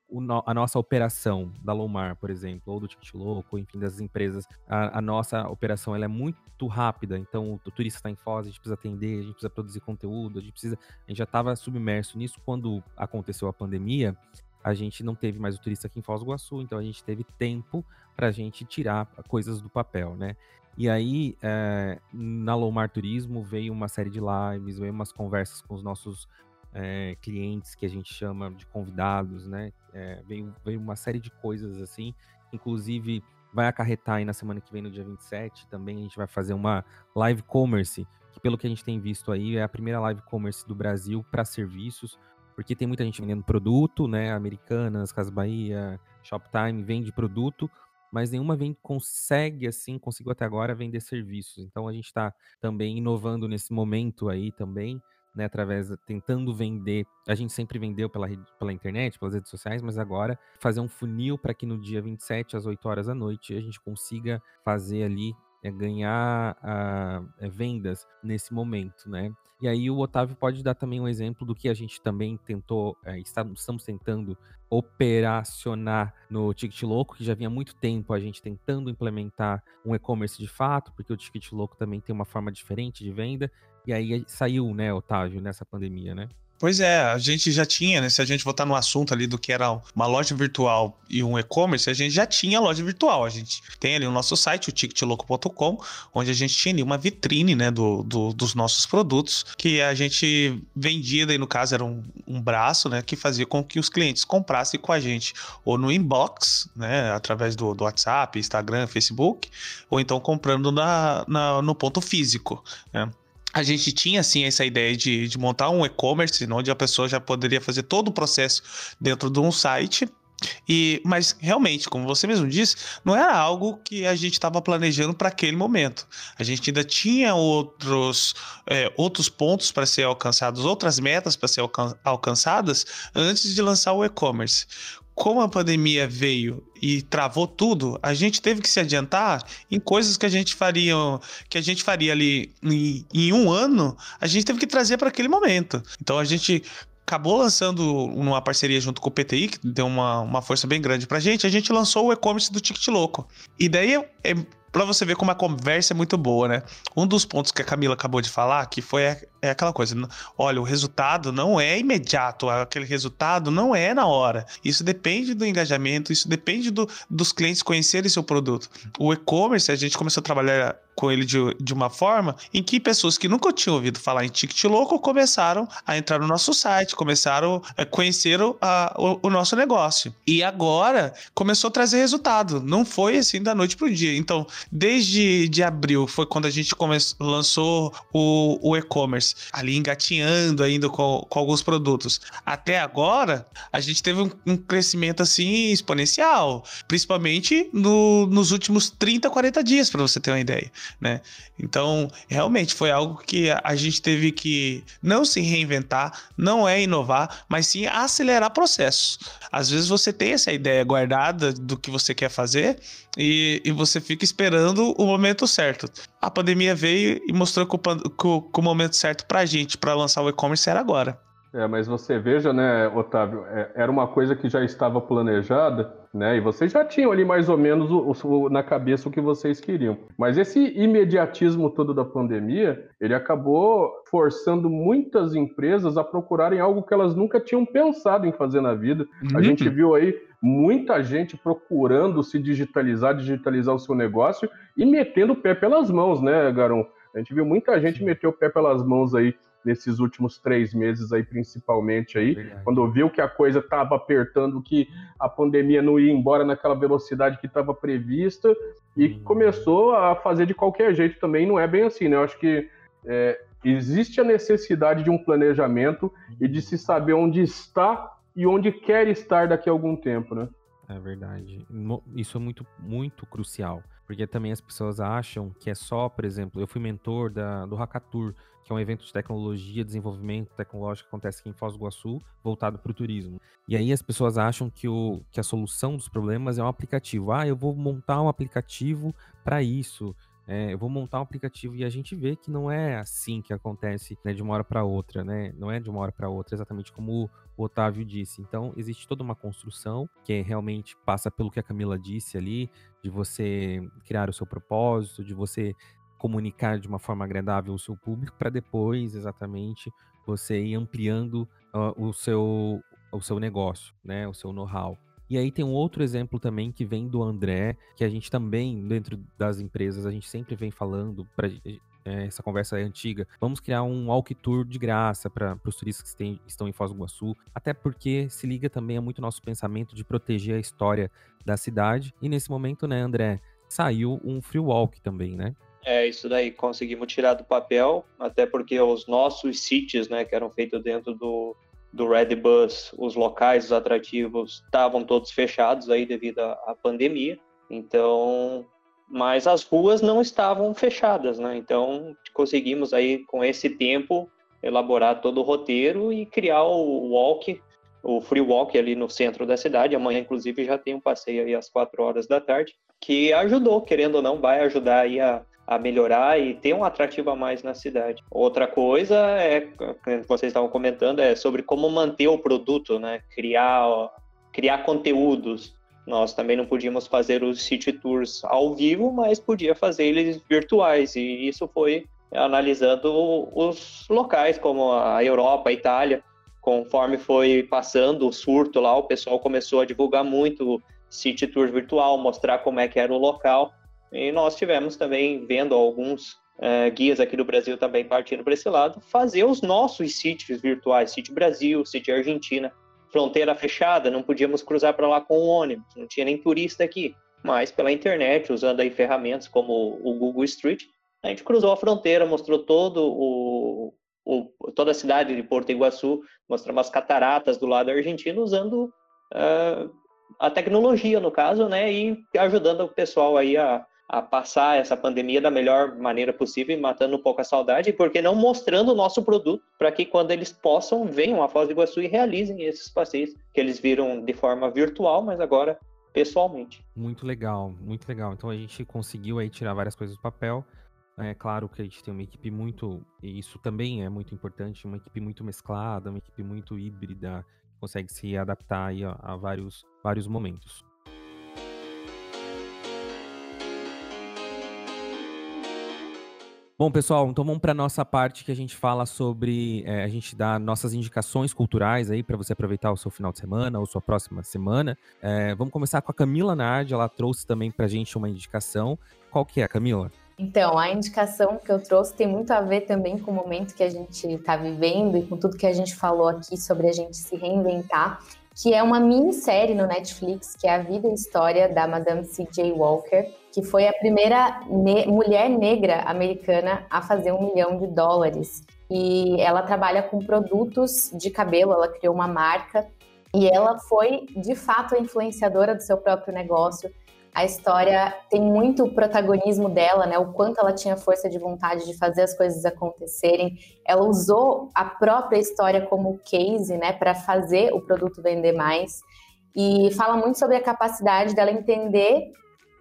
a nossa operação da Lomar, por exemplo, ou do Ticket Louco, enfim, das empresas, a, a nossa operação ela é muito rápida, então o turista está em Foz, a gente precisa atender, a gente precisa produzir conteúdo, a gente precisa, a gente já estava submerso nisso quando aconteceu a pandemia, a gente não teve mais o turista aqui em Foz do Iguaçu, então a gente teve tempo para a gente tirar coisas do papel, né? E aí, é, na Lomar Turismo, veio uma série de lives, veio umas conversas com os nossos é, clientes que a gente chama de convidados, né? É, veio, veio uma série de coisas assim, inclusive vai acarretar aí na semana que vem, no dia 27, também a gente vai fazer uma live commerce, que pelo que a gente tem visto aí, é a primeira live commerce do Brasil para serviços, porque tem muita gente vendendo produto, né? Americanas, Casa Bahia, Shoptime vende produto, mas nenhuma vem, consegue, assim, conseguiu até agora vender serviços. Então a gente está também inovando nesse momento aí também, né, através, tentando vender. A gente sempre vendeu pela, pela internet, pelas redes sociais, mas agora fazer um funil para que no dia 27, às 8 horas da noite, a gente consiga fazer ali é ganhar é, vendas nesse momento, né? E aí o Otávio pode dar também um exemplo do que a gente também tentou, é, estamos tentando operacionar no Ticket Louco, que já vinha muito tempo a gente tentando implementar um e-commerce de fato, porque o Ticket Louco também tem uma forma diferente de venda, e aí saiu, né, Otávio, nessa pandemia, né? Pois é, a gente já tinha, né? Se a gente voltar no assunto ali do que era uma loja virtual e um e-commerce, a gente já tinha loja virtual. A gente tem ali o nosso site, o ticketloco.com, onde a gente tinha ali uma vitrine, né, do, do, dos nossos produtos, que a gente vendia, daí no caso era um, um braço, né, que fazia com que os clientes comprassem com a gente, ou no inbox, né, através do, do WhatsApp, Instagram, Facebook, ou então comprando na, na no ponto físico, né a gente tinha assim essa ideia de, de montar um e-commerce onde a pessoa já poderia fazer todo o processo dentro de um site. E, mas realmente, como você mesmo disse, não era algo que a gente estava planejando para aquele momento. A gente ainda tinha outros, é, outros pontos para ser alcançados, outras metas para ser alcan alcançadas antes de lançar o e-commerce como a pandemia veio e travou tudo, a gente teve que se adiantar em coisas que a gente faria, que a gente faria ali em, em um ano, a gente teve que trazer para aquele momento. Então a gente acabou lançando uma parceria junto com o PTI, que deu uma, uma força bem grande pra gente, a gente lançou o e-commerce do Ticket Louco. E daí é, para você ver como a conversa é muito boa, né? Um dos pontos que a Camila acabou de falar, que foi é aquela coisa, olha, o resultado não é imediato, aquele resultado não é na hora. Isso depende do engajamento, isso depende do, dos clientes conhecerem seu produto. O e-commerce, a gente começou a trabalhar com ele de, de uma forma em que pessoas que nunca tinham ouvido falar em Ticket Louco começaram a entrar no nosso site, começaram a conhecer o, a, o, o, nosso negócio. E agora começou a trazer resultado. Não foi assim da noite pro dia. Então, desde de abril foi quando a gente começou, lançou o, o e-commerce, ali engatinhando ainda com, com alguns produtos. Até agora, a gente teve um, um crescimento assim exponencial, principalmente no, nos últimos 30, 40 dias, para você ter uma ideia né? Então, realmente foi algo que a gente teve que não se reinventar, não é inovar, mas sim acelerar processos. Às vezes você tem essa ideia guardada do que você quer fazer e, e você fica esperando o momento certo. A pandemia veio e mostrou que o, que o momento certo para a gente, para lançar o e-commerce, era agora. É, mas você veja, né, Otávio, é, era uma coisa que já estava planejada, né, e vocês já tinham ali mais ou menos o, o, na cabeça o que vocês queriam. Mas esse imediatismo todo da pandemia, ele acabou forçando muitas empresas a procurarem algo que elas nunca tinham pensado em fazer na vida. Uhum. A gente viu aí muita gente procurando se digitalizar, digitalizar o seu negócio e metendo o pé pelas mãos, né, Garon? A gente viu muita gente meter o pé pelas mãos aí nesses últimos três meses aí, principalmente aí, Verdade. quando viu que a coisa estava apertando, que a pandemia não ia embora naquela velocidade que estava prevista e hum. começou a fazer de qualquer jeito também. Não é bem assim, né? Eu acho que é, existe a necessidade de um planejamento e de se saber onde está e onde quer estar daqui a algum tempo, né? É verdade. Isso é muito, muito crucial. Porque também as pessoas acham que é só, por exemplo, eu fui mentor da, do Hackatur, que é um evento de tecnologia, desenvolvimento tecnológico que acontece aqui em Foz do Iguaçu, voltado para o turismo. E aí as pessoas acham que, o, que a solução dos problemas é um aplicativo. Ah, eu vou montar um aplicativo para isso. É, eu vou montar um aplicativo e a gente vê que não é assim que acontece né, de uma hora para outra, né? Não é de uma hora para outra, exatamente como o Otávio disse. Então, existe toda uma construção que realmente passa pelo que a Camila disse ali, de você criar o seu propósito, de você comunicar de uma forma agradável o seu público, para depois, exatamente, você ir ampliando uh, o, seu, o seu negócio, né? O seu know-how. E aí tem um outro exemplo também que vem do André, que a gente também, dentro das empresas, a gente sempre vem falando, é, essa conversa é antiga, vamos criar um walk tour de graça para os turistas que tem, estão em Foz do Iguaçu, até porque se liga também a muito nosso pensamento de proteger a história da cidade. E nesse momento, né, André, saiu um free walk também, né? É, isso daí conseguimos tirar do papel, até porque os nossos sítios, né, que eram feitos dentro do, do Red Bus, os locais, os atrativos estavam todos fechados aí devido à, à pandemia. Então, mas as ruas não estavam fechadas, né? Então conseguimos aí com esse tempo elaborar todo o roteiro e criar o walk, o free walk ali no centro da cidade. Amanhã, inclusive, já tem um passeio aí às quatro horas da tarde, que ajudou, querendo ou não, vai ajudar aí a, a melhorar e ter um atrativo a mais na cidade. Outra coisa é, que vocês estavam comentando, é sobre como manter o produto, né? Criar, criar conteúdos. Nós também não podíamos fazer os city tours ao vivo, mas podia fazer eles virtuais e isso foi analisando os locais como a Europa, a Itália. Conforme foi passando o surto lá, o pessoal começou a divulgar muito city tour virtual, mostrar como é que era o local e nós tivemos também, vendo alguns uh, guias aqui do Brasil também partindo para esse lado, fazer os nossos sítios virtuais, sítio Brasil, sítio Argentina, fronteira fechada, não podíamos cruzar para lá com o ônibus, não tinha nem turista aqui, mas pela internet, usando aí ferramentas como o Google Street, a gente cruzou a fronteira, mostrou todo o, o toda a cidade de Porto Iguaçu, mostramos as cataratas do lado argentino usando uh, a tecnologia, no caso, né, e ajudando o pessoal aí a, a passar essa pandemia da melhor maneira possível, matando um pouco a saudade, porque não mostrando o nosso produto para que quando eles possam venham a Foz do Iguaçu e realizem esses passeios que eles viram de forma virtual, mas agora pessoalmente. Muito legal, muito legal. Então a gente conseguiu aí tirar várias coisas do papel. É claro que a gente tem uma equipe muito, e isso também é muito importante, uma equipe muito mesclada, uma equipe muito híbrida, que consegue se adaptar aí a, a vários, vários momentos. Bom, pessoal, então vamos para a nossa parte que a gente fala sobre. É, a gente dá nossas indicações culturais aí para você aproveitar o seu final de semana ou sua próxima semana. É, vamos começar com a Camila Nardi, ela trouxe também para a gente uma indicação. Qual que é, Camila? Então, a indicação que eu trouxe tem muito a ver também com o momento que a gente está vivendo e com tudo que a gente falou aqui sobre a gente se reinventar, que é uma minissérie no Netflix, que é a vida e história da Madame C.J. Walker que foi a primeira ne mulher negra americana a fazer um milhão de dólares. E ela trabalha com produtos de cabelo, ela criou uma marca e ela foi de fato a influenciadora do seu próprio negócio. A história tem muito protagonismo dela, né? O quanto ela tinha força de vontade de fazer as coisas acontecerem. Ela usou a própria história como case, né, para fazer o produto vender mais. E fala muito sobre a capacidade dela entender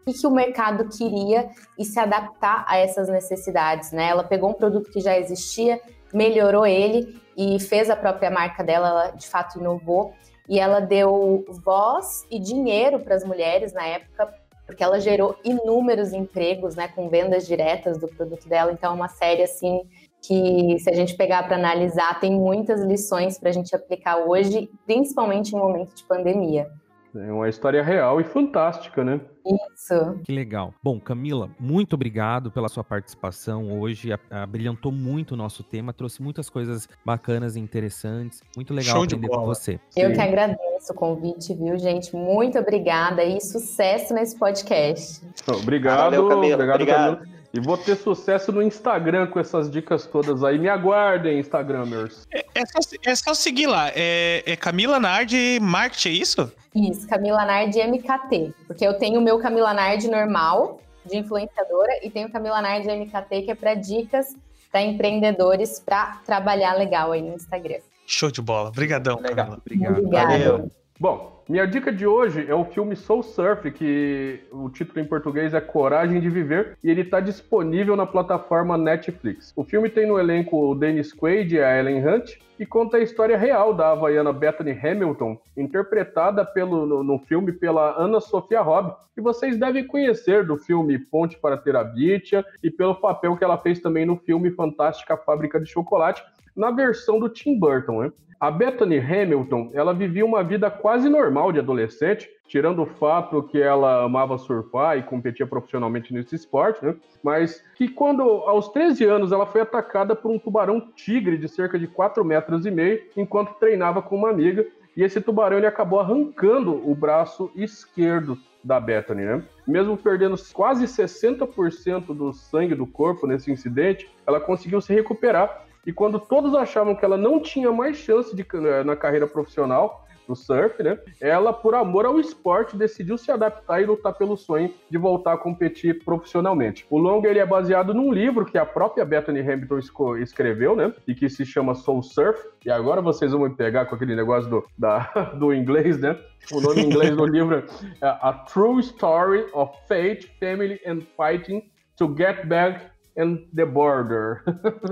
o que o mercado queria e se adaptar a essas necessidades, né? Ela pegou um produto que já existia, melhorou ele e fez a própria marca dela, ela de fato inovou e ela deu voz e dinheiro para as mulheres na época, porque ela gerou inúmeros empregos, né, com vendas diretas do produto dela. Então é uma série assim que se a gente pegar para analisar, tem muitas lições para a gente aplicar hoje, principalmente em momento de pandemia. É uma história real e fantástica, né? Isso. Que legal. Bom, Camila, muito obrigado pela sua participação hoje. brilhantou muito o nosso tema, trouxe muitas coisas bacanas e interessantes. Muito legal Show aprender com você. Eu Sim. que agradeço o convite, viu, gente? Muito obrigada e sucesso nesse podcast. Obrigado, Valeu, Camila. Obrigado, obrigado. Camila. E vou ter sucesso no Instagram com essas dicas todas aí. Me aguardem, Instagramers. É, é, só, é só seguir lá. É, é Camila Nardi Marketing, é isso? Isso, Camila Nardi MKT. Porque eu tenho o meu Camila Nardi normal, de influenciadora, e tenho o Camila Nardi MKT, que é para dicas para empreendedores para trabalhar legal aí no Instagram. Show de bola. Obrigadão, Camila. Obrigado. Obrigado. Bom, minha dica de hoje é o filme Soul Surf, que o título em português é Coragem de Viver, e ele está disponível na plataforma Netflix. O filme tem no elenco o Dennis Quaid e a Ellen Hunt, e conta a história real da havaiana Bethany Hamilton, interpretada pelo, no, no filme pela Ana Sofia Robb, que vocês devem conhecer do filme Ponte para Terabitia e pelo papel que ela fez também no filme Fantástica Fábrica de Chocolate, na versão do Tim Burton. Né? A Bethany Hamilton, ela vivia uma vida quase normal de adolescente, tirando o fato que ela amava surfar e competia profissionalmente nesse esporte, né? Mas que quando, aos 13 anos, ela foi atacada por um tubarão tigre de cerca de 4 metros e meio, enquanto treinava com uma amiga, e esse tubarão ele acabou arrancando o braço esquerdo da Bethany, né? Mesmo perdendo quase 60% do sangue do corpo nesse incidente, ela conseguiu se recuperar E quando todos achavam que ela não tinha mais chance de, eh, na carreira profissional, do surf, né? Ela, por amor ao esporte, decidiu se adaptar e lutar pelo sonho de voltar a competir profissionalmente. O longa ele é baseado num livro que a própria Bethany Hamilton escreveu, né? E que se chama Soul Surf. E agora vocês vão me pegar com aquele negócio do, da, do inglês, né? O nome em inglês do livro é A True Story of Faith, Family and Fighting to Get Back and the Border.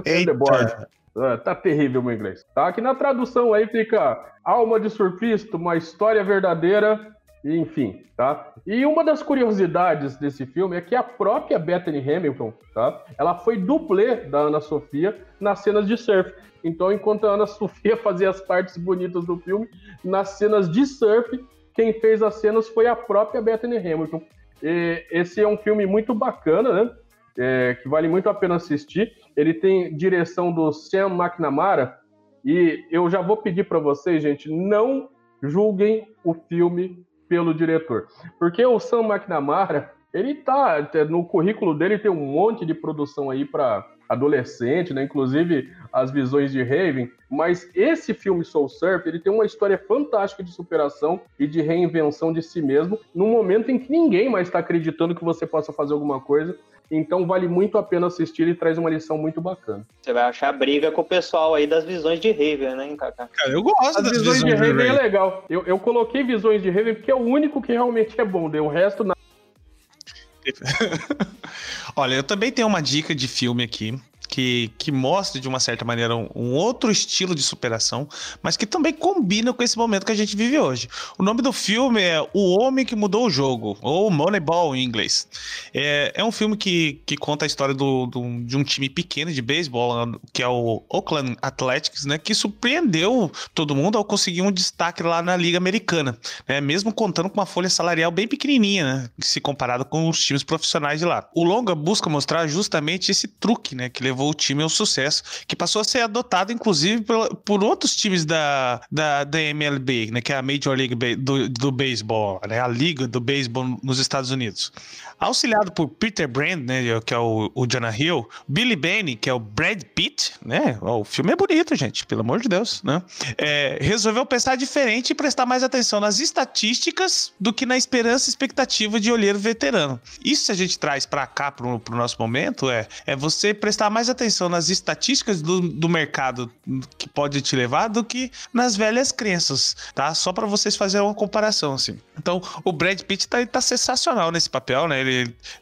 and the Border. É, tá terrível o meu inglês. Tá? Aqui na tradução aí fica Alma de Surfista, uma história verdadeira, enfim, tá? E uma das curiosidades desse filme é que a própria Bethany Hamilton, tá? Ela foi dublê da Ana Sofia nas cenas de surf. Então, enquanto a Ana Sofia fazia as partes bonitas do filme, nas cenas de surf, quem fez as cenas foi a própria Bethany Hamilton. E esse é um filme muito bacana, né? É, que vale muito a pena assistir. Ele tem direção do Sam McNamara, e eu já vou pedir para vocês, gente, não julguem o filme pelo diretor. Porque o Sam McNamara, ele tá no currículo dele tem um monte de produção aí para adolescente, né? Inclusive as visões de Raven. Mas esse filme Soul Surf, ele tem uma história fantástica de superação e de reinvenção de si mesmo, num momento em que ninguém mais está acreditando que você possa fazer alguma coisa. Então vale muito a pena assistir e traz uma lição muito bacana. Você vai achar briga com o pessoal aí das visões de Raven, né, Kaká? Cara, eu gosto As das visões, visões de Raven é legal. Eu, eu coloquei visões de Raven porque é o único que realmente é bom. Deu o resto na Olha, eu também tenho uma dica de filme aqui. Que, que mostra de uma certa maneira um, um outro estilo de superação, mas que também combina com esse momento que a gente vive hoje. O nome do filme é O Homem que Mudou o Jogo, ou Moneyball em inglês. É, é um filme que, que conta a história do, do- de um time pequeno de beisebol, que é o Oakland Athletics, né, que surpreendeu todo mundo ao conseguir um destaque lá na Liga Americana, né, mesmo contando com uma folha salarial bem pequenininha, né, se comparado com os times profissionais de lá. O longa busca mostrar justamente esse truque, né, que levou o time ao sucesso, que passou a ser adotado inclusive por, por outros times da, da, da MLB, né, que é a Major League do, do Beisebol, né, a liga do beisebol nos Estados Unidos. Auxiliado por Peter Brand, né, que é o, o Jonah Hill, Billy Bane, que é o Brad Pitt, né, o filme é bonito, gente, pelo amor de Deus, né, é, resolveu pensar diferente e prestar mais atenção nas estatísticas do que na esperança e expectativa de olheiro veterano. Isso se a gente traz para cá, pro, pro nosso momento, é, é você prestar mais atenção nas estatísticas do, do mercado que pode te levar do que nas velhas crenças, tá? Só para vocês fazerem uma comparação, assim. Então, o Brad Pitt tá, tá sensacional nesse papel, né? Ele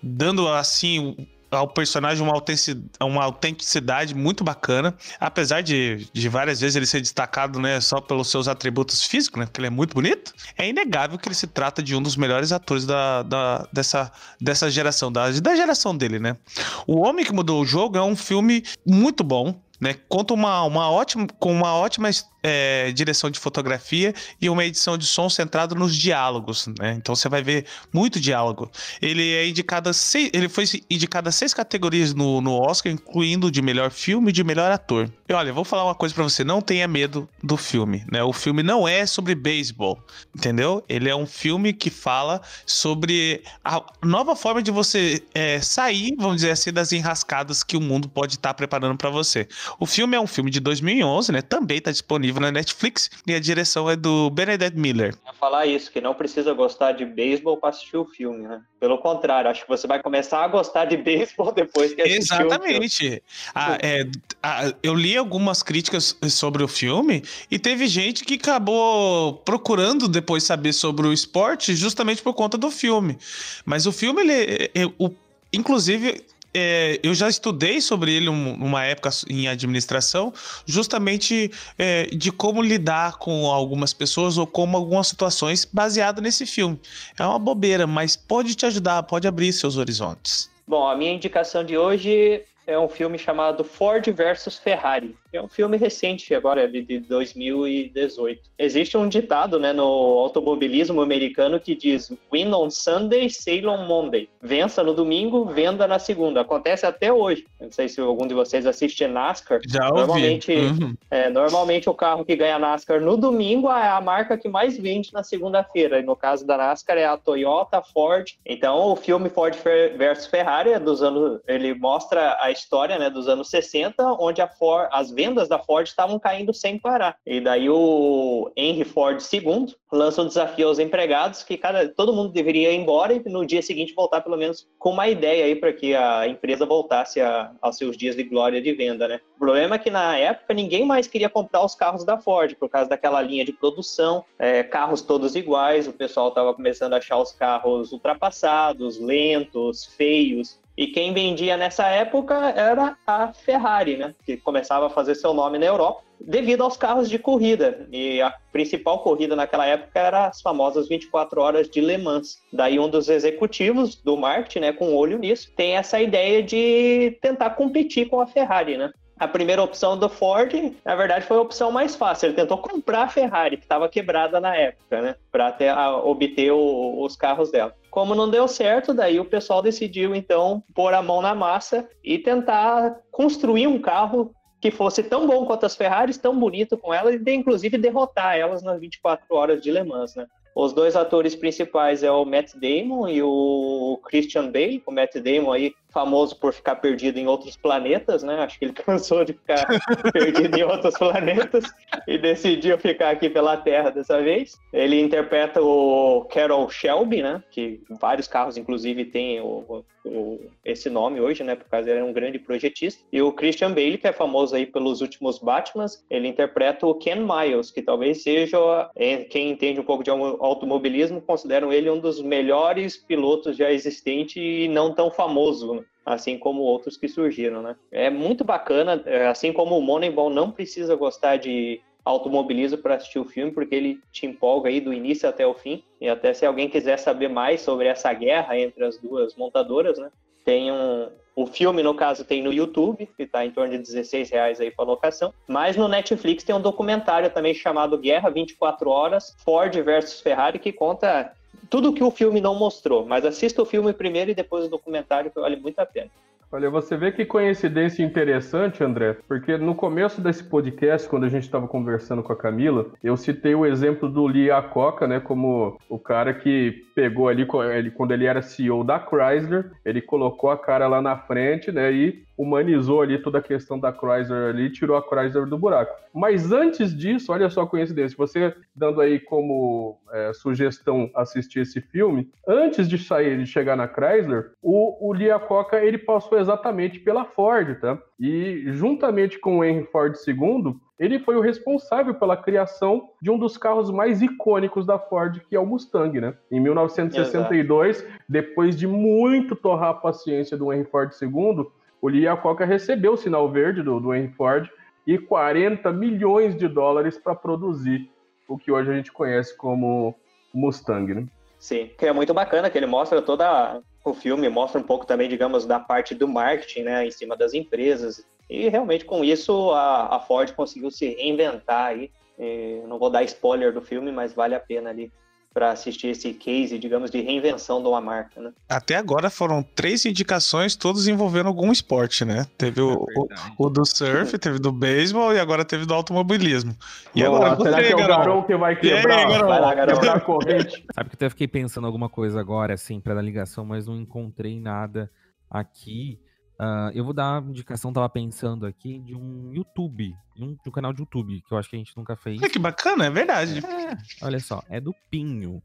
dando, assim, ao personagem uma autenticidade, uma autenticidade muito bacana, apesar de, de várias vezes ele ser destacado, né, só pelos seus atributos físicos, né, porque ele é muito bonito, é inegável que ele se trata de um dos melhores atores da, da- dessa, dessa geração, da, da geração dele, né. O Homem que Mudou o Jogo é um filme muito bom, né, conta uma, uma ótima, com uma ótima é, direção de fotografia e uma edição de som centrado nos diálogos, né? Então você vai ver muito diálogo. Ele é indicado seis, ele foi indicado a seis categorias no, no Oscar, incluindo de melhor filme e de melhor ator. E olha, vou falar uma coisa pra você, não tenha medo do filme, né? O filme não é sobre beisebol, entendeu? Ele é um filme que fala sobre a nova forma de você é, sair, vamos dizer assim, das enrascadas que o mundo pode estar preparando pra você. O filme é um filme de 2011, né? Também tá disponível na Netflix e a direção é do Benedict Miller. Eu falar isso, que não precisa gostar de beisebol para assistir o filme, né? Pelo contrário, acho que você vai começar a gostar de beisebol depois que assistir o filme. Exatamente. Ah, é, ah, eu li algumas críticas sobre o filme e teve gente que acabou procurando depois saber sobre o esporte justamente por conta do filme. Mas o filme, ele, é- o, inclusive, é, eu já estudei sobre ele um- numa época em administração, justamente é, de como lidar com algumas pessoas ou como algumas situações baseado nesse filme. É uma bobeira, mas pode te ajudar, pode abrir seus horizontes. Bom, a minha indicação de hoje é um filme chamado Ford versus Ferrari. É um filme recente, agora de de 2018. Existe um ditado né, no automobilismo americano que diz Win on Sunday, sail on Monday. Vença no domingo, venda na segunda. Acontece até hoje. Não sei se algum de vocês assiste NASCAR. Já ouvi. Normalmente, Uhum. É, normalmente o carro que ganha NASCAR no domingo é a marca que mais vende na segunda-feira. E no caso da NASCAR é a Toyota, Ford. Então o filme Ford versus Ferrari é dos anos, ele mostra a história né, dos anos 60, onde a Ford, as vendas da Ford estavam caindo sem parar. E daí o Henry Ford II lança um desafio aos empregados que cada, todo mundo deveria ir embora e no dia seguinte voltar pelo menos com uma ideia aí para que a empresa voltasse a, aos seus dias de glória de venda, né? O problema é que na época ninguém mais queria comprar os carros da Ford por causa daquela linha de produção, é, carros todos iguais, o pessoal estava começando a achar os carros ultrapassados, lentos, feios. E quem vendia nessa época era a Ferrari, né? Que começava a fazer seu nome na Europa devido aos carros de corrida. E a principal corrida naquela época era as famosas 24 horas de Le Mans. Daí um dos executivos do marketing, né, com olho nisso, tem essa ideia de tentar competir com a Ferrari, né? A primeira opção do Ford, na verdade, foi a opção mais fácil. Ele tentou comprar a Ferrari, que estava quebrada na época, né? Para obter o, os carros dela. Como não deu certo, daí o pessoal decidiu, então, pôr a mão na massa e tentar construir um carro que fosse tão bom quanto as Ferraris, tão bonito com elas, e inclusive derrotar elas nas 24 horas de Le Mans, né? Os dois atores principais é o Matt Damon e o Christian Bale. O Matt Damon aí famoso por ficar perdido em outros planetas, né? Acho que ele cansou de ficar perdido em outros planetas e decidiu ficar aqui pela Terra dessa vez. Ele interpreta o Carol Shelby, né? Que vários carros, inclusive, têm o, o, esse nome hoje, né? Por causa ele é um grande projetista. E o Christian Bale, que é famoso aí pelos últimos Batmans, ele interpreta o Ken Miles, que talvez seja, é, quem entende um pouco de automobilismo, consideram ele um dos melhores pilotos já existente e não tão famoso, assim como outros que surgiram, né? É muito bacana, é, assim como o Moneyball não precisa gostar de automobilismo para assistir o filme, porque ele te empolga aí do início até o fim. E até se alguém quiser saber mais sobre essa guerra entre as duas montadoras, né? Tem um, o filme, no caso, tem no YouTube, que está em torno de 16 reais aí para locação. Mas no Netflix tem um documentário também chamado Guerra 24 Horas, Ford versus Ferrari, que conta tudo que o filme não mostrou, mas assista o filme primeiro e depois o documentário, que vale muito a pena. Olha, você vê que coincidência interessante, André, porque no começo desse podcast, quando a gente estava conversando com a Camila, eu citei o exemplo do Lee Iacocca, né, como o cara que pegou ali, quando ele era CEO da Chrysler, ele colocou a cara lá na frente, né, e humanizou ali toda a questão da Chrysler ali, tirou a Chrysler do buraco. Mas antes disso, olha só a coincidência, você dando aí como é, sugestão assistir esse filme, antes de sair, de chegar na Chrysler, o, o Lee Iacocca, ele passou exatamente pela Ford, tá? E juntamente com o Henry Ford II, ele foi o responsável pela criação de um dos carros mais icônicos da Ford, que é o Mustang, né? Em 1962, Exato. depois de muito torrar a paciência do Henry Ford II, o Lee Iacocca recebeu o sinal verde do, do Henry Ford e 40 milhões de dólares para produzir o que hoje a gente conhece como Mustang, né? Sim, que é muito bacana, que ele mostra toda o filme, mostra um pouco também, digamos, da parte do marketing, né, em cima das empresas. E realmente com isso a, a Ford conseguiu se reinventar aí. E não vou dar spoiler do filme, mas vale a pena ali para assistir esse case, digamos, de reinvenção de uma marca, né? Até agora foram três indicações, todos envolvendo algum esporte, né? Teve o, é o, o, do surf, teve do beisebol e agora teve do automobilismo. E Boa, agora será você, que é o que vai quebrar, aí, vai lá, quebrar a corrente? Sabe que eu até fiquei pensando alguma coisa agora, assim, para dar ligação, mas não encontrei nada aqui. Uh, eu vou dar uma indicação, tava pensando aqui, de um YouTube, um, de um canal de YouTube, que eu acho que a gente nunca fez. É que bacana, é verdade. É, olha só, é do Pinho,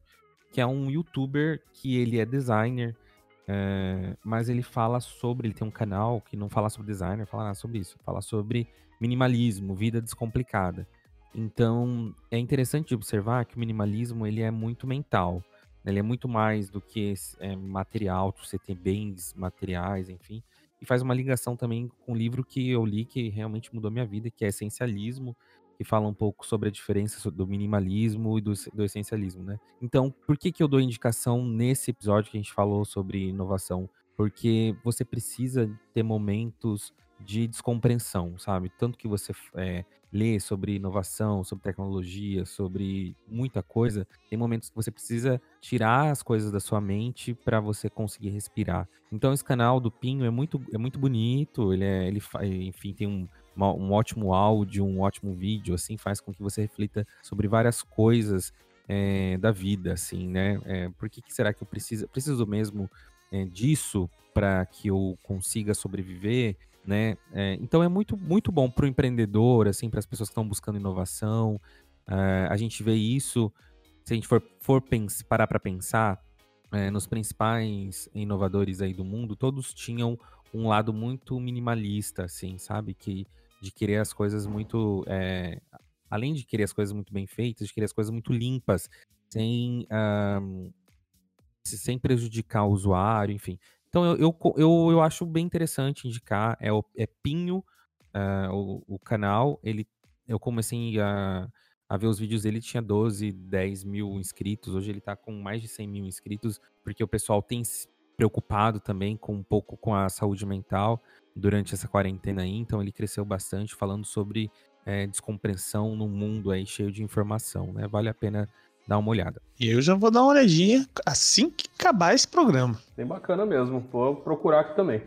que é um youtuber que ele é designer, é, mas ele fala sobre, ele tem um canal que não fala sobre designer, fala nada sobre isso, fala sobre minimalismo, vida descomplicada. Então, é interessante observar que o minimalismo, ele é muito mental. Ele é muito mais do que é, material, você ter bens materiais, enfim e faz uma ligação também com um livro que eu li que realmente mudou minha vida, que é Essencialismo, que fala um pouco sobre a diferença do minimalismo e do, do essencialismo, né? Então, por que, que eu dou indicação nesse episódio que a gente falou sobre inovação? Porque você precisa ter momentos de descompreensão, sabe? Tanto que você é, lê sobre inovação, sobre tecnologia, sobre muita coisa, tem momentos que você precisa tirar as coisas da sua mente para você conseguir respirar. Então esse canal do Pinho é muito, é muito bonito, ele, é, ele enfim, tem um, uma, um ótimo áudio, um ótimo vídeo, assim, faz com que você reflita sobre várias coisas é, da vida, assim, né? É, por que, que, será que eu preciso, preciso mesmo é, disso para que eu consiga sobreviver? Né? É, então é muito, muito bom para o empreendedor, assim, para as pessoas que estão buscando inovação. É, a gente vê isso, se a gente for, for pens parar para pensar, é, nos principais inovadores aí do mundo, todos tinham um lado muito minimalista, assim, sabe? Que de querer as coisas muito. É, além de querer as coisas muito bem feitas, de querer as coisas muito limpas, sem, um, sem prejudicar o usuário, enfim. Então eu, eu, eu, eu acho bem interessante indicar. É, o, é Pinho, uh, o, o canal. Ele, eu comecei a, a ver os vídeos dele, tinha 12, 10 mil inscritos. Hoje ele tá com mais de 100 mil inscritos, porque o pessoal tem se preocupado também com um pouco com a saúde mental durante essa quarentena aí. Então ele cresceu bastante falando sobre é, descompressão no mundo aí cheio de informação, né? Vale a pena dar uma olhada. E eu já vou dar uma olhadinha assim que acabar esse programa. Bem bacana mesmo. Vou procurar aqui também.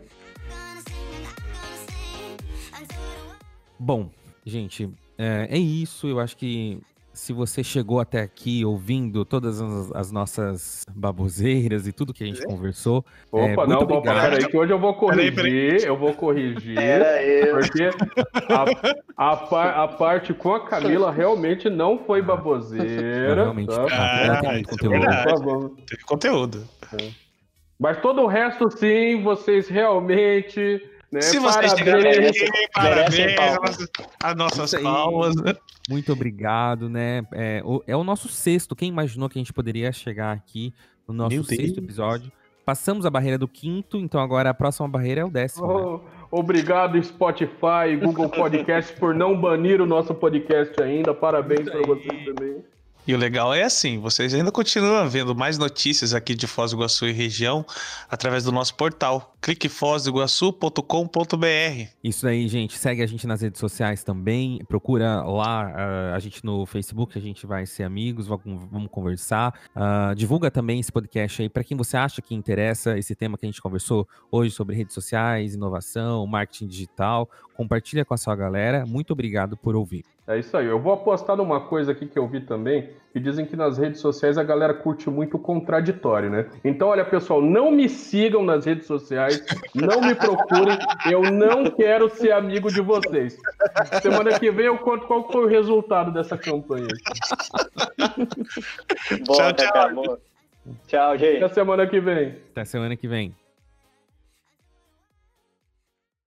Bom, gente, é, é isso. Eu acho que se você chegou até aqui ouvindo todas as, as nossas baboseiras e tudo que a gente é. conversou. É, Opa, é, não, opa, peraí, que hoje eu vou corrigir, peraí, peraí. eu vou corrigir. porque a, a, a, parte com a Camila realmente não foi baboseira. realmente, tá? ah, teve conteúdo. Teve conteúdo. Mas todo o resto, sim, vocês realmente né? Se vocês parabéns, chegaram parabéns, as nossas palmas. Né? Muito obrigado, né? É o, é o, nosso sexto. Quem imaginou que a gente poderia chegar aqui no nosso Meu sexto Deus. episódio? Passamos a barreira do quinto, então agora a próxima barreira é o décimo. Oh, né? Obrigado, Spotify, Google Podcast, por não banir o nosso podcast ainda. Parabéns para vocês também. E o legal é assim, vocês ainda continuam vendo mais notícias aqui de Foz do Iguaçu e região através do nosso portal cliquefozdoiguaçu.com.br. Isso aí, gente. Segue a gente nas redes sociais também. Procura lá uh, a gente no Facebook, a gente vai ser amigos, vamos conversar. Uh, divulga também esse podcast aí para quem você acha que interessa esse tema que a gente conversou hoje sobre redes sociais, inovação, marketing digital. Compartilha com a sua galera. Muito obrigado por ouvir. É isso aí. Eu vou apostar numa coisa aqui que eu vi também, que dizem que nas redes sociais a galera curte muito o contraditório, né? Então, olha, pessoal, não me sigam nas redes sociais, não me procurem, eu não quero ser amigo de vocês. Semana que vem eu conto qual foi o resultado dessa campanha. Boa, tchau, tchau. Tchau, gente. Até semana que vem. Até semana que vem.